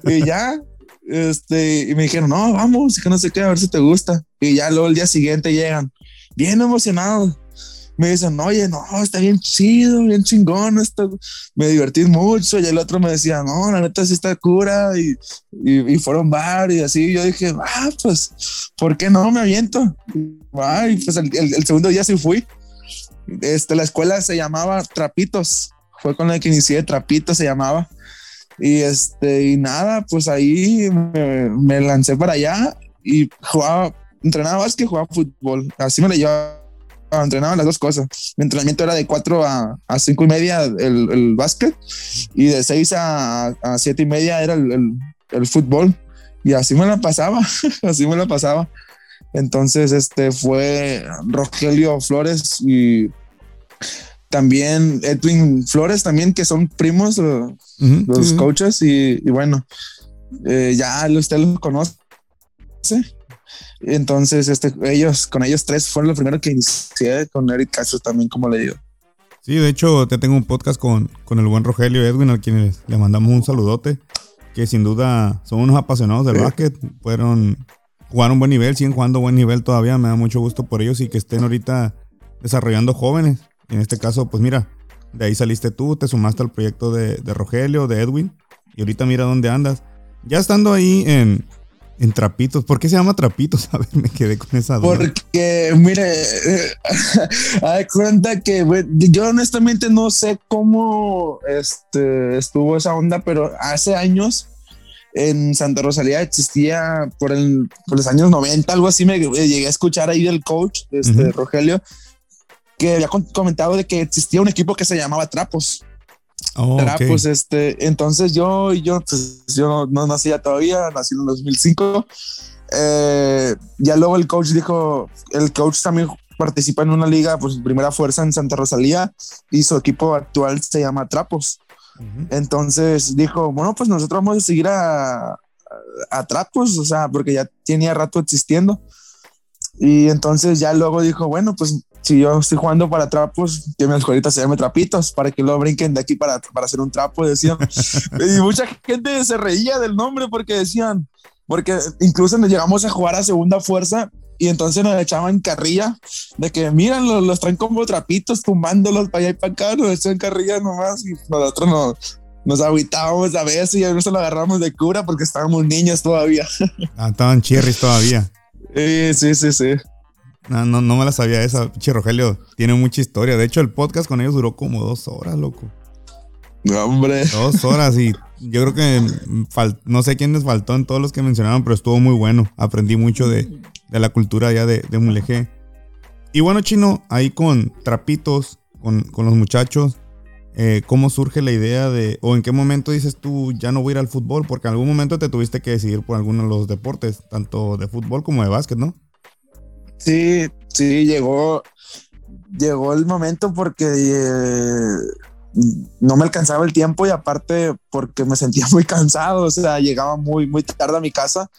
y ya, este, y me dijeron, no, vamos, que no sé qué, a ver si te gusta. Y ya luego el día siguiente llegan, bien emocionados me dicen, oye, no, está bien chido, bien chingón, esto, me divertí mucho. Y el otro me decía, no, la neta sí está cura. Y, y, fueron bar y así. Y yo dije, ah, pues, ¿por qué no me aviento? Ay, pues el, el, segundo día sí fui. Este, la escuela se llamaba Trapitos. Fue con la que inicié, Trapitos se llamaba. Y este, y nada, pues ahí me, me lancé para allá y jugaba, entrenaba básquet, jugaba fútbol. Así me la llevaba entrenaba las dos cosas. Mi entrenamiento era de 4 a, a 5 y media el, el, básquet y de 6 a, a 7 y media era el, el, fútbol. Y así me la pasaba, así me la pasaba. Entonces, este fue Rogelio Flores y también Edwin Flores, también que son primos los coaches. Y, y bueno, eh, ya usted los conoce. Entonces, este, ellos, con ellos tres fueron los primeros que inicié con Eric Castro también, como le digo. Sí, de hecho, te tengo un podcast con, con el buen Rogelio Edwin, al quien le mandamos un saludote, que sin duda son unos apasionados del básquet, fueron, jugaron buen nivel, siguen jugando buen nivel todavía, me da mucho gusto por ellos y que estén ahorita desarrollando jóvenes. En este caso, pues mira, de ahí saliste tú, te sumaste al proyecto de, de Rogelio, de Edwin, y ahorita mira dónde andas. Ya estando ahí en, en trapitos. ¿Por qué se llama trapitos? A ver, me quedé con esa duda. Porque, mire, hay cuenta que yo honestamente no sé cómo este, estuvo esa onda, pero hace años en Santa Rosalía existía por, el, por los años 90, algo así, me llegué a escuchar ahí del coach, este, Rogelio, que había comentado de que existía un equipo que se llamaba Trapos. Oh, pues este, entonces yo, yo, pues, yo no, nacía todavía, nací en el 2005. Eh, ya luego el coach dijo, el coach también participa en una liga, pues primera fuerza en Santa Rosalía y su equipo actual se llama Trapos. Entonces dijo, bueno, pues nosotros vamos a seguir a, a, Trapos, o sea, porque ya tenía rato existiendo. Y entonces ya luego dijo, bueno, pues si yo estoy jugando para trapos, que mi escuelita se llame trapitos, para que lo brinquen de aquí para, para hacer un trapo, decían. y mucha gente se reía del nombre porque decían, porque incluso nos llegamos a jugar a segunda fuerza y entonces nos echaban carrilla de que miran, los, los traen como trapitos, tumbándolos para allá y para acá, nos echan carrilla nomás y nosotros nos, nos aguitábamos a veces y a veces lo agarramos de cura porque estábamos niños todavía. Ah, estaban cherries todavía. sí, sí, sí, sí. No, no, no me la sabía esa. Che, Rogelio, tiene mucha historia. De hecho, el podcast con ellos duró como dos horas, loco. No, hombre. Dos horas y yo creo que no sé quién les faltó en todos los que mencionaron, pero estuvo muy bueno. Aprendí mucho de, la cultura ya de, de Mulegé. Y bueno, Chino, ahí con Trapitos, con, con los muchachos, eh, ¿cómo surge la idea de, o en qué momento dices tú, ya no voy a ir al fútbol? Porque en algún momento te tuviste que decidir por alguno de los deportes, tanto de fútbol como de básquet, ¿no? Sí, sí, llegó, llegó el momento porque eh, no me alcanzaba el tiempo y aparte porque me sentía muy cansado, o sea, llegaba muy, muy tarde a mi casa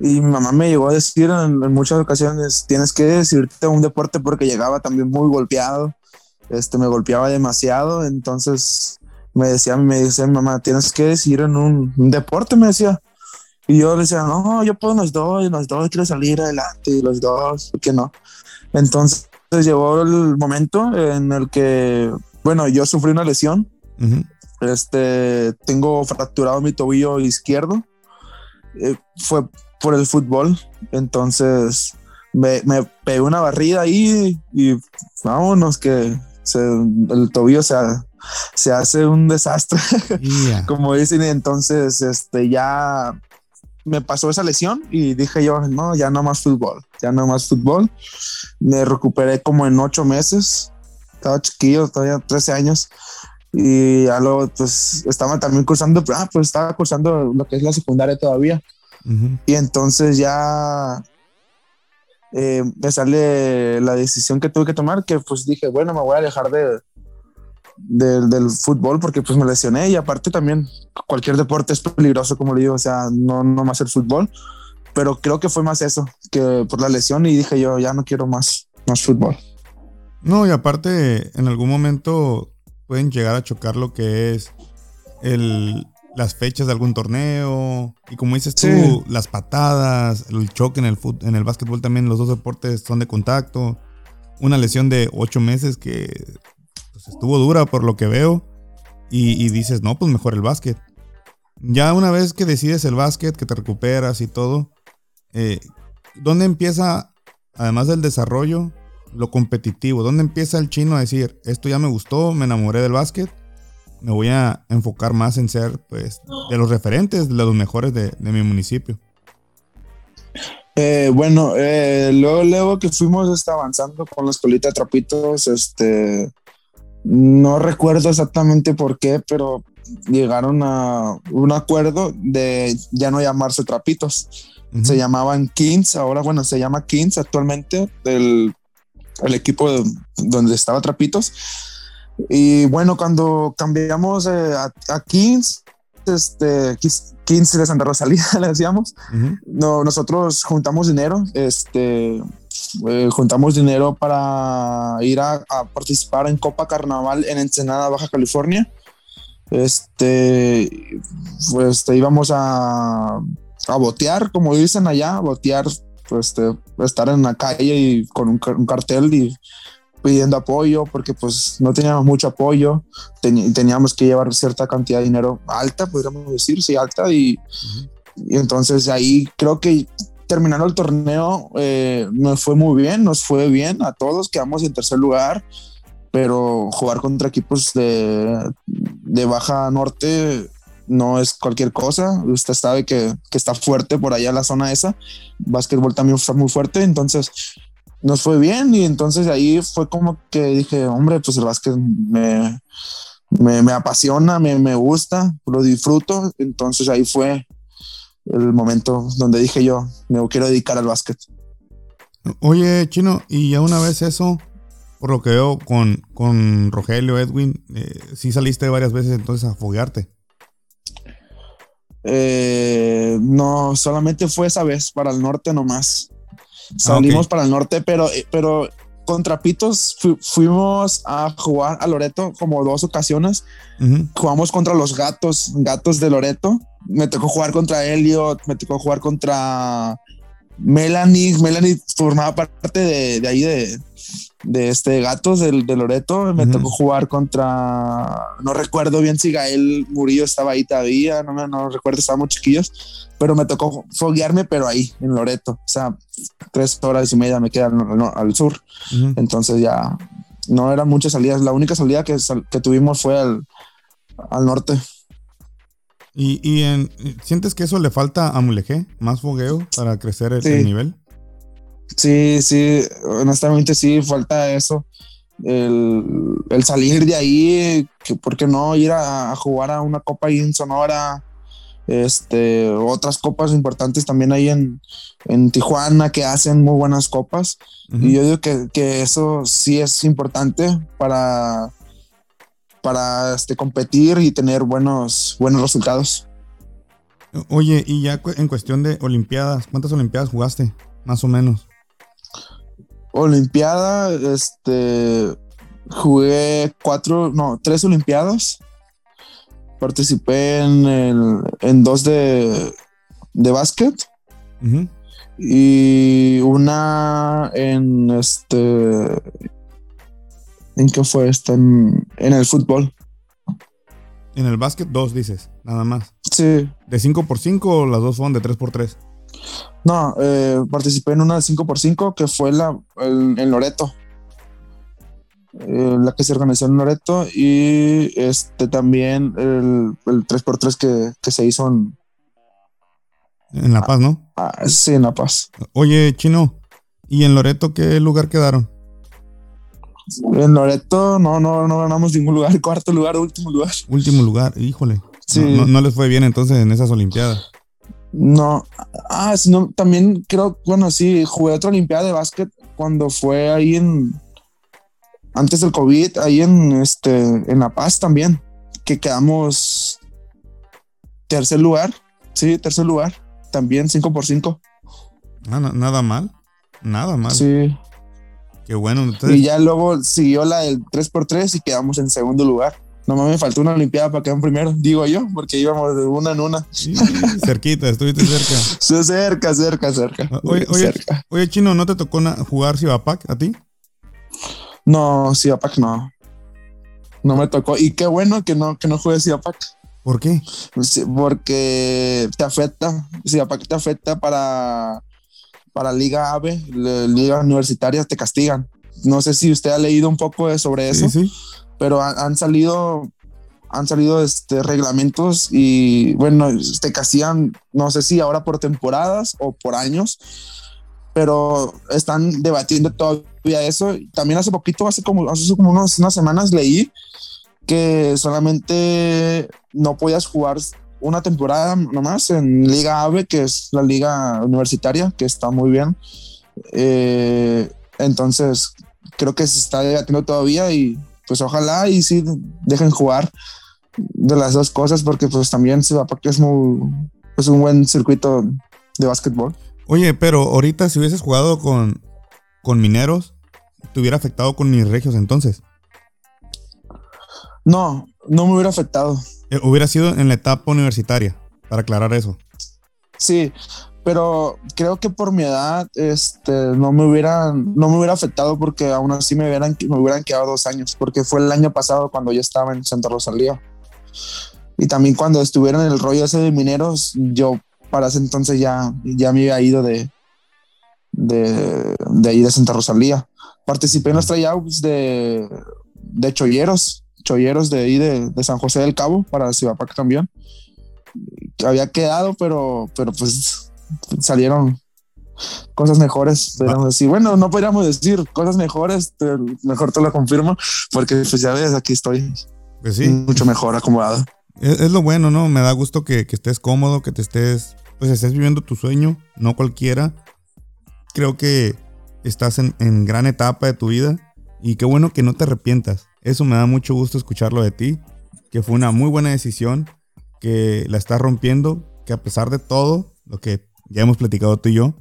y mamá me llegó a decir en, muchas ocasiones, tienes que decirte un deporte porque llegaba también muy golpeado, este, me golpeaba demasiado, entonces me decía, me decía mamá, tienes que decir en un, un deporte, me decía. Y yo le decía, no, yo puedo los dos, los dos quiero salir adelante, y los dos, ¿por qué no? Entonces llegó el momento en el que, bueno, yo sufrí una lesión. Este, tengo fracturado mi tobillo izquierdo. Eh, fue por el fútbol. Entonces me, me pegué una barrida ahí y vámonos que el tobillo se, se hace un desastre, como dicen. Entonces, este, ya me pasó esa lesión y dije yo, no, ya no más fútbol, ya no más fútbol. Me recuperé como en ocho meses, estaba chiquillo, todavía 13 años. Y ya luego, pues estaba también cursando, ah, pues estaba cursando lo que es la secundaria todavía. Y entonces ya eh, me sale la decisión que tuve que tomar, que pues dije, bueno, me voy a dejar de, del fútbol porque pues me lesioné y aparte también cualquier deporte es peligroso, como le digo, o sea, no, no más el fútbol, pero creo que fue más eso que por la lesión y dije yo, ya no quiero más, más fútbol. No, y aparte en algún momento pueden llegar a chocar lo que es el, las fechas de algún torneo y como dices tú, las patadas, el choque en el, en el básquetbol también, los dos deportes son de contacto. Una lesión de ocho meses que pues, estuvo dura por lo que veo. Y, dices, no, pues mejor el básquet. Ya una vez que decides el básquet, que te recuperas y todo, eh, ¿dónde empieza, además del desarrollo, lo competitivo? ¿Dónde empieza el chino a decir, esto ya me gustó, me enamoré del básquet? Me voy a enfocar más en ser, pues, de los referentes, de los mejores de, mi municipio. Eh, bueno, eh, luego, luego que fuimos avanzando con la escuelita de trapitos, este, no recuerdo exactamente por qué, pero llegaron a un acuerdo de ya no llamarse trapitos. Se llamaban Kings, ahora bueno, se llama Kings actualmente, el, el equipo donde estaba Trapitos. Y bueno, cuando cambiamos eh, a, Kings, este, Kings de Santa Rosalía, le decíamos, no, nosotros juntamos dinero, este, eh, juntamos dinero para ir a, participar en Copa Carnaval en Ensenada, Baja California. Este, pues íbamos a, a botear, como dicen allá, botear, pues, este, estar en la calle y con un, cartel y pidiendo apoyo porque pues no teníamos mucho apoyo, teníamos que llevar cierta cantidad de dinero alta, podríamos decir, sí, alta y, y entonces ahí creo que terminando el torneo eh, nos fue muy bien, nos fue bien a todos, quedamos en tercer lugar, pero jugar contra equipos de, de Baja Norte no es cualquier cosa. Usted sabe que, que, está fuerte por allá la zona esa. Básquetbol también está muy fuerte, entonces nos fue bien y entonces ahí fue como que dije, hombre, pues el básquet me, me, me apasiona, me, me gusta, lo disfruto. Entonces ahí fue el momento donde dije yo, me quiero dedicar al básquet. Oye, Chino, y ya una vez eso, por lo que veo con, con Rogelio, Edwin, eh, sí saliste varias veces entonces a foguearte. Eh, no, solamente fue esa vez para el norte nomás. Salimos para el norte, pero, pero con Trapitos fuimos a jugar a Loreto como dos ocasiones. Jugamos contra los gatos, gatos de Loreto. Me tocó jugar contra Elliot, me tocó jugar contra Melanie. Melanie formaba parte de, de ahí de, de este Gatos del, de Loreto. Me tocó jugar contra, no recuerdo bien si Gael Murillo estaba ahí todavía, no, no recuerdo, estábamos chiquillos, pero me tocó foguearme, pero ahí, en Loreto. O sea, tres horas y media me quedan al, sur. Entonces ya no eran muchas salidas. La única salida que, que tuvimos fue al, al norte. ¿Y, y en, sientes que eso le falta a Mulegé? ¿Más fogueo para crecer el nivel? Sí, sí, honestamente sí, falta eso. El, salir de ahí, que, ¿por qué no ir a, jugar a una copa ahí en Sonora? Este, otras copas importantes también ahí en, Tijuana que hacen muy buenas copas. Y yo digo que, eso sí es importante para, para este, competir y tener buenos, buenos resultados. Oye, y ya en cuestión de Olimpiadas, ¿cuántas Olimpiadas jugaste? Más o menos. Olimpiada, este, jugué cuatro, no, tres Olimpiadas. Participé en, el, en dos de, de básquet. Y una en este. ¿En qué fue esta? En, en, el fútbol. En el básquet, dos dices, nada más. Sí. ¿De 5x5 o las dos fueron de 3x3? No, eh, participé en una de 5x5 que fue la, en Loreto. Eh, la que se organizó en Loreto y este también el, 3x3 que, se hizo en... En La Paz, ¿no? Ah, sí, en La Paz. Oye, Chino, ¿y en Loreto qué lugar quedaron? En Loreto no, no, no ganamos ningún lugar, cuarto lugar, último lugar. Último lugar, híjole. no les fue bien entonces en esas Olimpiadas. No, ah, sino también creo, bueno, sí, jugué otra Olimpiada de básquet cuando fue ahí en, antes del COVID, ahí en, este, en La Paz también, que quedamos tercer lugar, sí, tercer lugar, también 5 por 5 ah, nada mal, nada mal. Sí. Qué bueno. Y ya luego siguió la del 3x3 y quedamos en segundo lugar. No me faltó una Olimpiada para quedar en primero, digo yo, porque íbamos de una en una. cerquita, estuviste cerca. Sí, cerca, cerca, cerca. Oye, oye, Chino, ¿no te tocó jugar Cibapac a ti? No, Cibapac no. No me tocó. Y qué bueno que no, que no juegue Cibapac. ¿Por qué? porque te afecta. Cibapac te afecta para, para Liga AVE, Liga Universitaria, te castigan. No sé si usted ha leído un poco sobre eso. Sí, sí pero han, salido han salido este, reglamentos y bueno, te castigan, no sé si ahora por temporadas o por años, pero están debatiendo todavía eso. También hace poquito, hace como, hace como unas semanas leí que solamente no podías jugar una temporada nomás en Liga AVE, que es la liga universitaria, que está muy bien. Eh, entonces, creo que se está debatiendo todavía y pues ojalá y sí dejen jugar de las dos cosas porque pues también se va porque es muy es un buen circuito de básquetbol. Oye, pero ahorita si hubieses jugado con, con mineros, ¿te hubiera afectado con mis regios entonces? No, no me hubiera afectado. Eh, hubiera sido en la etapa universitaria, para aclarar eso. Sí, pero creo que por mi edad este, no, me hubieran, no me hubiera afectado porque aún así me hubieran, me hubieran quedado dos años, porque fue el año pasado cuando yo estaba en Santa Rosalía. Y también cuando estuvieron en el rollo ese de mineros, yo para ese entonces ya, ya me había ido de, de, de ahí de Santa Rosalía. Participé en los tryouts de, de cholleros, cholleros de ahí de, de San José del Cabo para Cibapac también. Había quedado, pero, pero pues salieron cosas mejores, podríamos decir. Bueno, no podríamos decir cosas mejores, mejor te lo confirmo, porque pues ya ves, aquí estoy pues sí. mucho mejor acomodado. Es, lo bueno, ¿no? Me da gusto que, estés cómodo, que te estés, pues estés viviendo tu sueño, no cualquiera. Creo que estás en, en gran etapa de tu vida y qué bueno que no te arrepientas. Eso me da mucho gusto escucharlo de ti, que fue una muy buena decisión, que la estás rompiendo, que a pesar de todo, lo que ya hemos platicado tú y yo,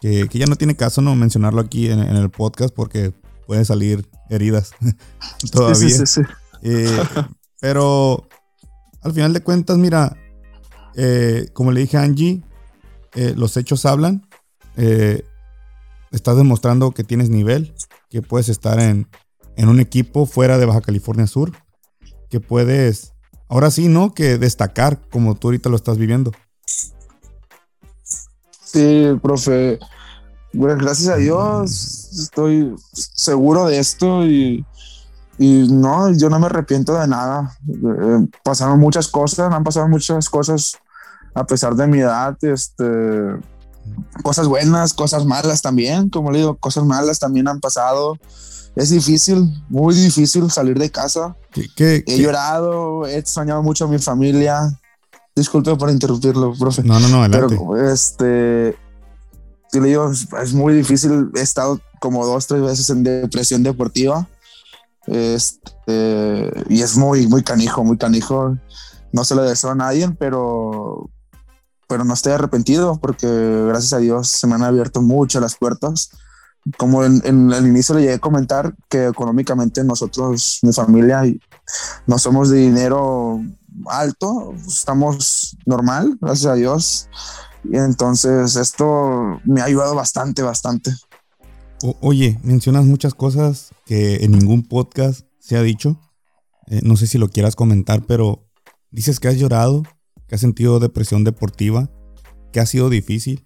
que, ya no tiene caso no mencionarlo aquí en, el podcast porque pueden salir heridas todavía. Sí, sí, sí, eh, pero al final de cuentas, mira, eh, como le dije a Angie, eh, los hechos hablan. estás demostrando que tienes nivel, que puedes estar en, en un equipo fuera de Baja California Sur, que puedes, ahora sí, ¿no? Que destacar como tú ahorita lo estás viviendo. Sí, profe. Gracias a Dios estoy seguro de esto y, no, yo no me arrepiento de nada. Eh, pasaron muchas cosas, han pasado muchas cosas a pesar de mi edad, este, cosas buenas, cosas malas también, como le digo, cosas malas también han pasado. Es difícil, muy difícil salir de casa. he llorado, he extrañado mucho a mi familia, Disculpe por interrumpirlo, profe. No, no, no, adelante. Pero, este, le digo, es muy difícil. He estado como dos, tres veces en depresión deportiva. Este, y es muy, muy canijo, muy canijo. No se lo deseo a nadie, pero, pero no estoy arrepentido porque gracias a Dios se me han abierto mucho las puertas. Como en, el inicio le llegué a comentar que económicamente nosotros, mi familia, no somos de dinero alto, estamos normal, gracias a Dios. Y entonces esto me ha ayudado bastante, bastante. oye, mencionas muchas cosas que en ningún podcast se ha dicho. Eh, no sé si lo quieras comentar, pero dices que has llorado, que has sentido depresión deportiva, que ha sido difícil.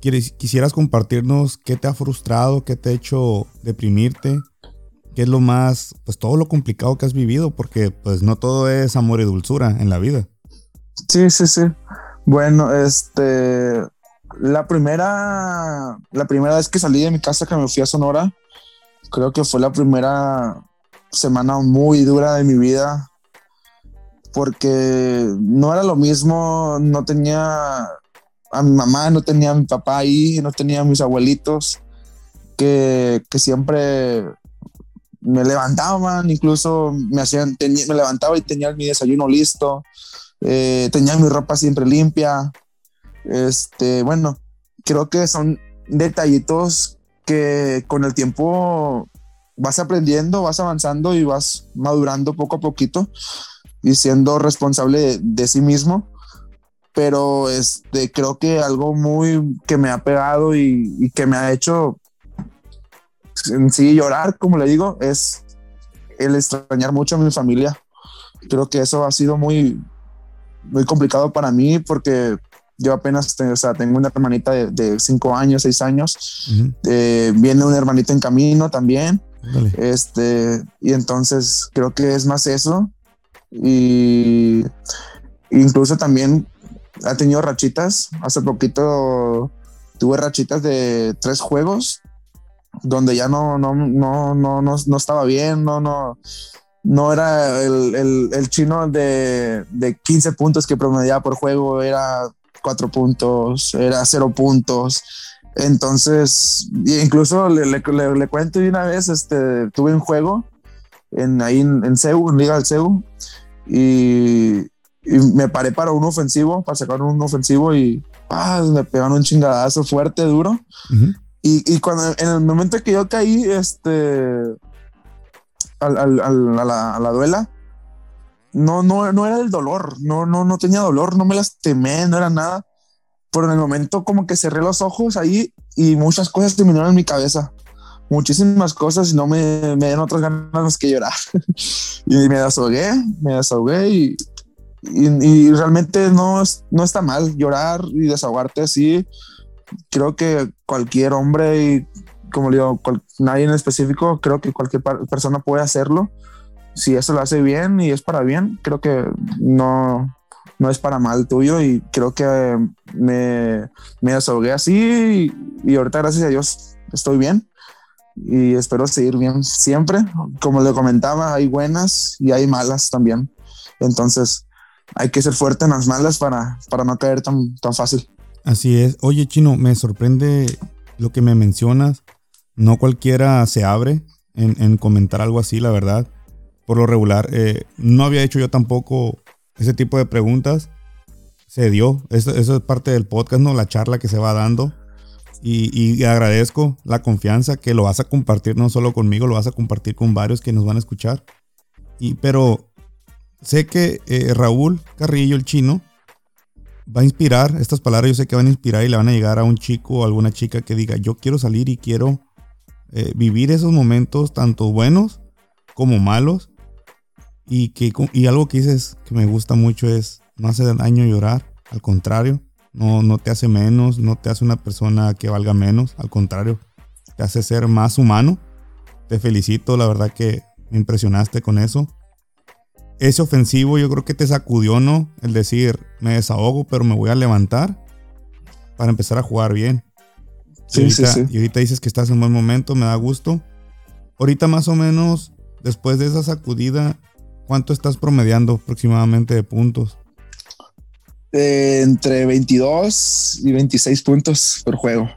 ¿Quisieras compartirnos qué te ha frustrado, qué te ha hecho deprimirte? ¿Qué es lo más, pues todo lo complicado que has vivido? Porque pues no todo es amor y dulzura en la vida. Sí, sí, sí. Bueno, este, la primera, la primera vez que salí de mi casa que me fui a Sonora, creo que fue la primera semana muy dura de mi vida porque no era lo mismo, no tenía a mi mamá, no tenía mi papá ahí, no tenía mis abuelitos que, que siempre me levantaban, incluso me hacían, me levantaba y tenía mi desayuno listo, eh, tenía mi ropa siempre limpia. Este, bueno, creo que son detallitos que con el tiempo vas aprendiendo, vas avanzando y vas madurando poco a poquito y siendo responsable de, sí mismo. Pero este, creo que algo muy que me ha pegado y, y que me ha hecho en sí llorar, como le digo, es el extrañar mucho a mi familia. Creo que eso ha sido muy, muy complicado para mí porque yo apenas o sea, tengo una hermanita de, cinco años, seis años. Eh, viene un hermanito en camino también. Este, y entonces creo que es más eso. Y incluso también ha tenido rachitas. Hace poquito tuve rachitas de tres juegos donde ya no, no, no, no, no, estaba bien, no, no, no era el, chino de, de, 15 puntos que promediaba por juego, era 4 puntos, era 0 puntos. Entonces, incluso le, le, cuento de una vez, este, tuve un juego en, ahí en, en en Liga del CEU, y, me paré para un ofensivo, para sacar un ofensivo y me pegaron un chingadazo fuerte, duro. Y, cuando en el momento que yo caí, este, a, la, duela, no, no, no era el dolor, no, no, no tenía dolor, no me lastimé, no era nada. Pero en el momento como que cerré los ojos ahí y muchas cosas terminaron en mi cabeza. Muchísimas cosas y no me, me dieron otras ganas que llorar. y me desahogué, me desahogué y, y, realmente no, no está mal llorar y desahogarte así creo que cualquier hombre y como le digo, nadie en específico, creo que cualquier persona puede hacerlo. Si eso lo hace bien y es para bien, creo que no, no es para mal tuyo y creo que me, me desahogué así y, y, ahorita gracias a Dios estoy bien y espero seguir bien siempre. Como le comentaba, hay buenas y hay malas también. Entonces hay que ser fuerte en las malas para, para no caer tan, tan fácil. Así es. Oye, Chino, me sorprende lo que me mencionas. No cualquiera se abre en, comentar algo así, la verdad. Por lo regular, eh, no había hecho yo tampoco ese tipo de preguntas. Se dio. Eso, es parte del podcast, ¿no? La charla que se va dando. Y, agradezco la confianza que lo vas a compartir no solo conmigo, lo vas a compartir con varios que nos van a escuchar. Y, pero sé que eh, Raúl Carrillo, el chino, va a inspirar, estas palabras yo sé que van a inspirar y le van a llegar a un chico o alguna chica que diga, yo quiero salir y quiero eh, vivir esos momentos tanto buenos como malos. Y, que, y algo que dices que me gusta mucho es, no hace daño llorar, al contrario, no, no te hace menos, no te hace una persona que valga menos, al contrario, te hace ser más humano. Te felicito, la verdad que me impresionaste con eso. Ese ofensivo yo creo que te sacudió, ¿no? El decir, me desahogo, pero me voy a levantar para empezar a jugar bien. Sí, y, ahorita, sí, sí. y ahorita dices que estás en un buen momento, me da gusto. Ahorita más o menos, después de esa sacudida, ¿cuánto estás promediando aproximadamente de puntos? Eh, entre 22 y 26 puntos por juego.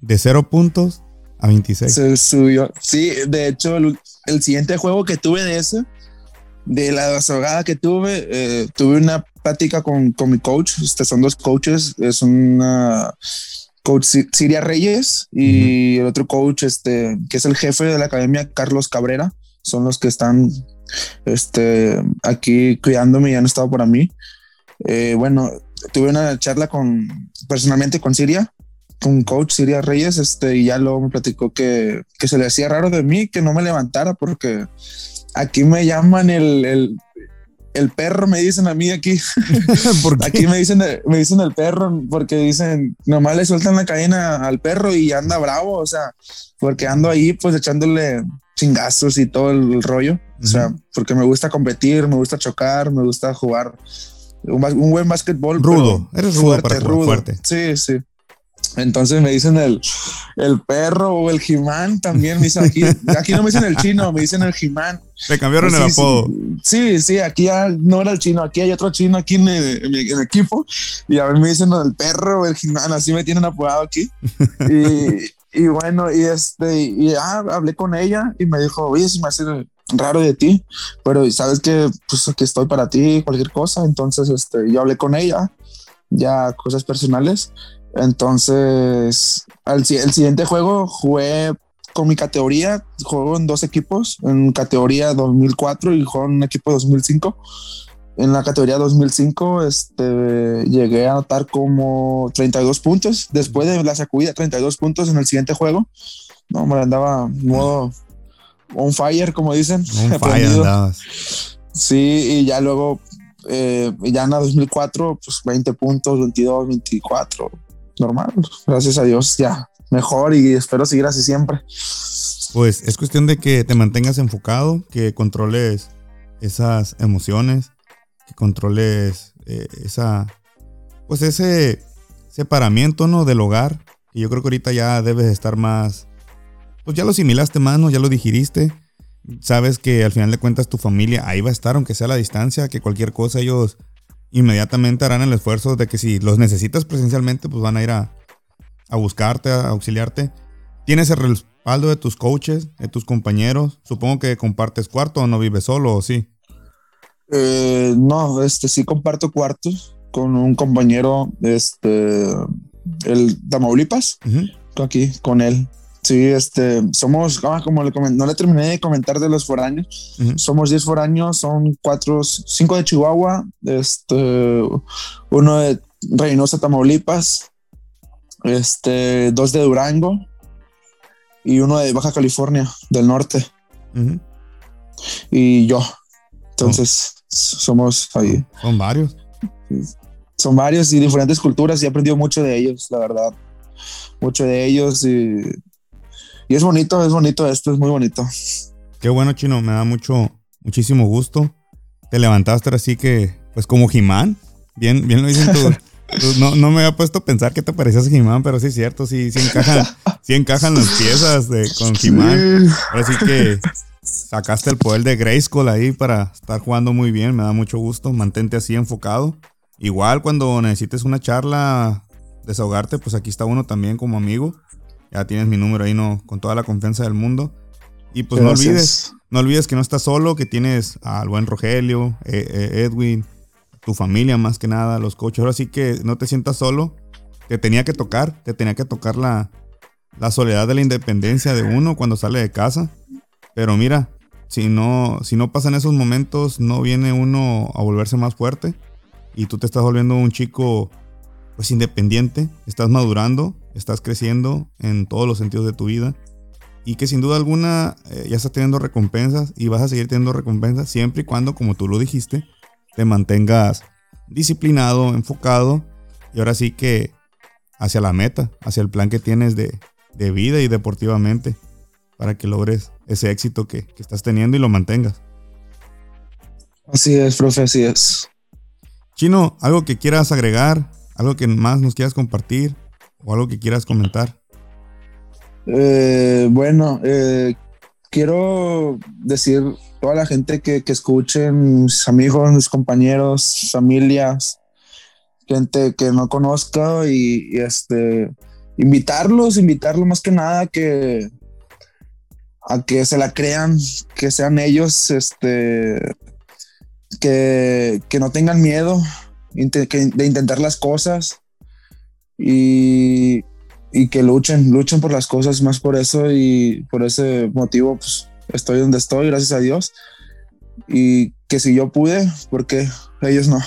De 0 puntos a 26. Se subió. Sí, de hecho, el, siguiente juego que tuve de ese, de la desahogada que tuve, eh, tuve una plática con, con mi coach. Este, son dos coaches. Es una coach Siria Reyes y el otro coach, este, que es el jefe de la academia, Carlos Cabrera. Son los que están este, aquí cuidándome y han estado para mí. Eh, bueno, tuve una charla con, personalmente con Siria, con coach Siria Reyes, este, y ya luego me platicó que, que se le hacía raro de mí que no me levantara porque aquí me llaman el, el, el perro, me dicen a mí aquí. aquí me dicen, me dicen el perro porque dicen, nomás le sueltan la cadena al perro y anda bravo, o sea, porque ando ahí pues echándole chingazos y todo el rollo. O sea, porque me gusta competir, me gusta chocar, me gusta jugar un, buen básquetbol. Rudo, eres rudo fuerte, rudo. fuerte. Sí, sí. Entonces me dicen el, el perro o el Jimán también. Me dicen aquí, aquí no me dicen el chino, me dicen el Jimán. Me cambiaron el apodo. Sí, sí, aquí ya no era el chino, aquí hay otro chino aquí en, el, equipo. Y a ver me dicen el perro o el Jimán, así me tienen apodado aquí. y, y, bueno, y este, y ya hablé con ella y me dijo, oye, si me hace raro de ti, pero sabes que pues aquí estoy para ti, cualquier cosa. Entonces, este, yo hablé con ella, ya cosas personales. Entonces, al, el siguiente juego jugué con mi categoría, juego en dos equipos, en categoría 2004 y juego en un equipo 2005. En la categoría 2005 este, llegué a anotar como 32 puntos. Después de la sacudida, 32 puntos en el siguiente juego. No, me andaba modo on fire, como dicen. On fire Sí, y ya luego, eh, ya en la 2004, pues 20 puntos, 22, 24, normal. Gracias a Dios, ya mejor y espero seguir así siempre. Pues es cuestión de que te mantengas enfocado, que controles esas emociones, que controles eh, esa, pues ese separamiento, ¿no? Del hogar. Y yo creo que ahorita ya debes estar más pues ya lo asimilaste mano, Ya lo digiriste. Sabes que al final de cuentas tu familia ahí va a estar, aunque sea a la distancia, que cualquier cosa ellos inmediatamente harán el esfuerzo de que si los necesitas presencialmente, pues van a ir a, buscarte, a auxiliarte. Tienes el respaldo de tus coaches, de tus compañeros. Supongo que compartes cuarto o no vives solo, ¿o sí? Eh, no, este sí comparto cuartos con un compañero, este, el Tamaulipas, aquí con él. Sí, este, somos, ah, como le no le terminé de comentar de los foráneos, somos 10 foráneos, son cuatro, cinco de Chihuahua, este, uno de Reynosa, Tamaulipas, este, dos de Durango y uno de Baja California, del norte. Y yo. Entonces, somos ahí. Son varios. Son varios y diferentes culturas y he aprendido mucho de ellos, la verdad. Mucho de ellos y y es bonito, es bonito, esto es muy bonito. Qué bueno, Chino, me da mucho, muchísimo gusto. Te levantaste así que, pues como Jimán, bien, bien lo dicen tú. No, no, me había puesto a pensar que te parecías Jimán, pero sí es cierto, sí, sí encajan, sí encajan las piezas de, con Jimán. Así que sacaste el poder de Grayskull ahí para estar jugando muy bien, me da mucho gusto. Mantente así enfocado. Igual cuando necesites una charla, desahogarte, pues aquí está uno también como amigo. Ya tienes mi número ahí, ¿no? Con toda la confianza del mundo. Y pues no olvides, no olvides que no estás solo, que tienes al buen Rogelio, eh, eh, Edwin, tu familia más que nada, los coaches. Ahora sí que no te sientas solo. te tenía que tocar, te tenía que tocar la, la soledad de la independencia de uno cuando sale de casa. Pero mira, si no, si no pasan esos momentos, no viene uno a volverse más fuerte. Y tú te estás volviendo un chico pues independiente, estás madurando, estás creciendo en todos los sentidos de tu vida. Y que sin duda alguna eh, ya estás teniendo recompensas y vas a seguir teniendo recompensas siempre y cuando, como tú lo dijiste, te mantengas disciplinado, enfocado y ahora sí que hacia la meta, hacia el plan que tienes de, de vida y deportivamente para que logres ese éxito que, que, estás teniendo y lo mantengas. Así es, profe, así es. Chino, algo que quieras agregar, algo que más nos quieras compartir o algo que quieras comentar. Eh, bueno, eh, quiero decir toda la gente que, escuchen, mis amigos, mis compañeros, familias, gente que no conozca y, y este invitarlos, invitarlos más que nada que a que se la crean, que sean ellos, este, que, que no tengan miedo de intentar las cosas y, y, que luchen, luchen por las cosas, más por eso y por ese motivo, pues estoy donde estoy, gracias a Dios. Y que si yo pude, porque ellos no.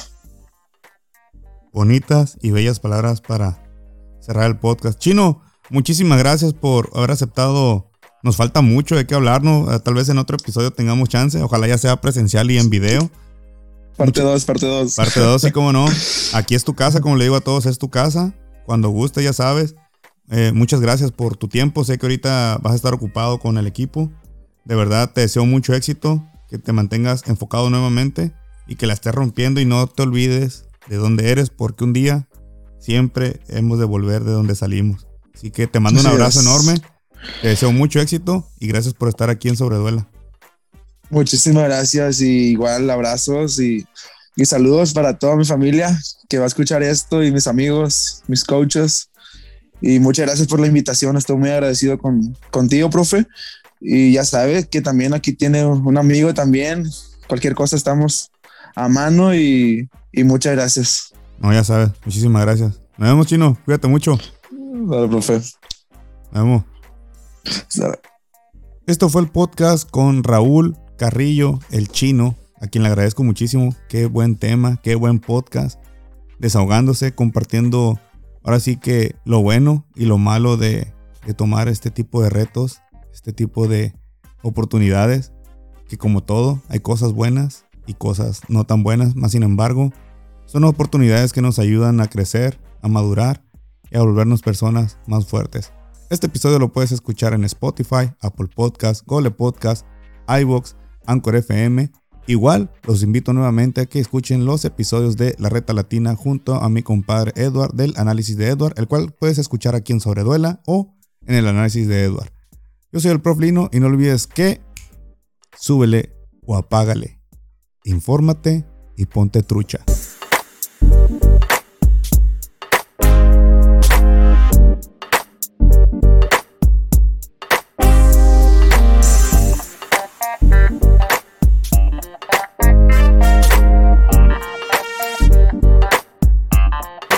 Bonitas y bellas palabras para cerrar el podcast. Chino, muchísimas gracias por haber aceptado. Nos falta mucho de qué hablarnos. Eh, tal vez en otro episodio tengamos chance. Ojalá ya sea presencial y en video. Parte 2, parte 2. Parte 2, sí, como no. Aquí es tu casa, como le digo a todos, es tu casa. Cuando guste, ya sabes. Eh, muchas gracias por tu tiempo. Sé que ahorita vas a estar ocupado con el equipo. De verdad, te deseo mucho éxito. Que te mantengas enfocado nuevamente y que la estés rompiendo y no te olvides de dónde eres, porque un día siempre hemos de volver de donde salimos. Así que te mando un abrazo enorme, te deseo mucho éxito y gracias por estar aquí en Sobreduela. Muchísimas gracias y igual abrazos y, y saludos para toda mi familia que va a escuchar esto y mis amigos, mis coaches. Y muchas gracias por la invitación, estoy muy agradecido con, contigo, profe. Y ya sabes que también aquí tiene un amigo también, cualquier cosa estamos a mano y, y muchas gracias. No, ya sabes. Muchísimas gracias. Nos vemos, chino. Cuídate mucho. Dale, profe. Nos vemos. Dale. Esto fue el podcast con Raúl Carrillo, el chino, a quien le agradezco muchísimo. Qué buen tema, qué buen podcast. Desahogándose, compartiendo ahora sí que lo bueno y lo malo de, tomar este tipo de retos, este tipo de oportunidades. Que como todo, hay cosas buenas y cosas no tan buenas, más sin embargo, son oportunidades que nos ayudan a crecer, a madurar y a volvernos personas más fuertes. Este episodio lo puedes escuchar en Spotify, Apple Podcast, Google Podcast, iBox, Anchor FM. Igual los invito nuevamente a que escuchen los episodios de La Reta Latina junto a mi compadre Edward del análisis de Edward, el cual puedes escuchar aquí en Sobreduela o en el análisis de Edward. Yo soy el Prof Lino y no olvides que súbele o apágale. Infórmate y ponte trucha.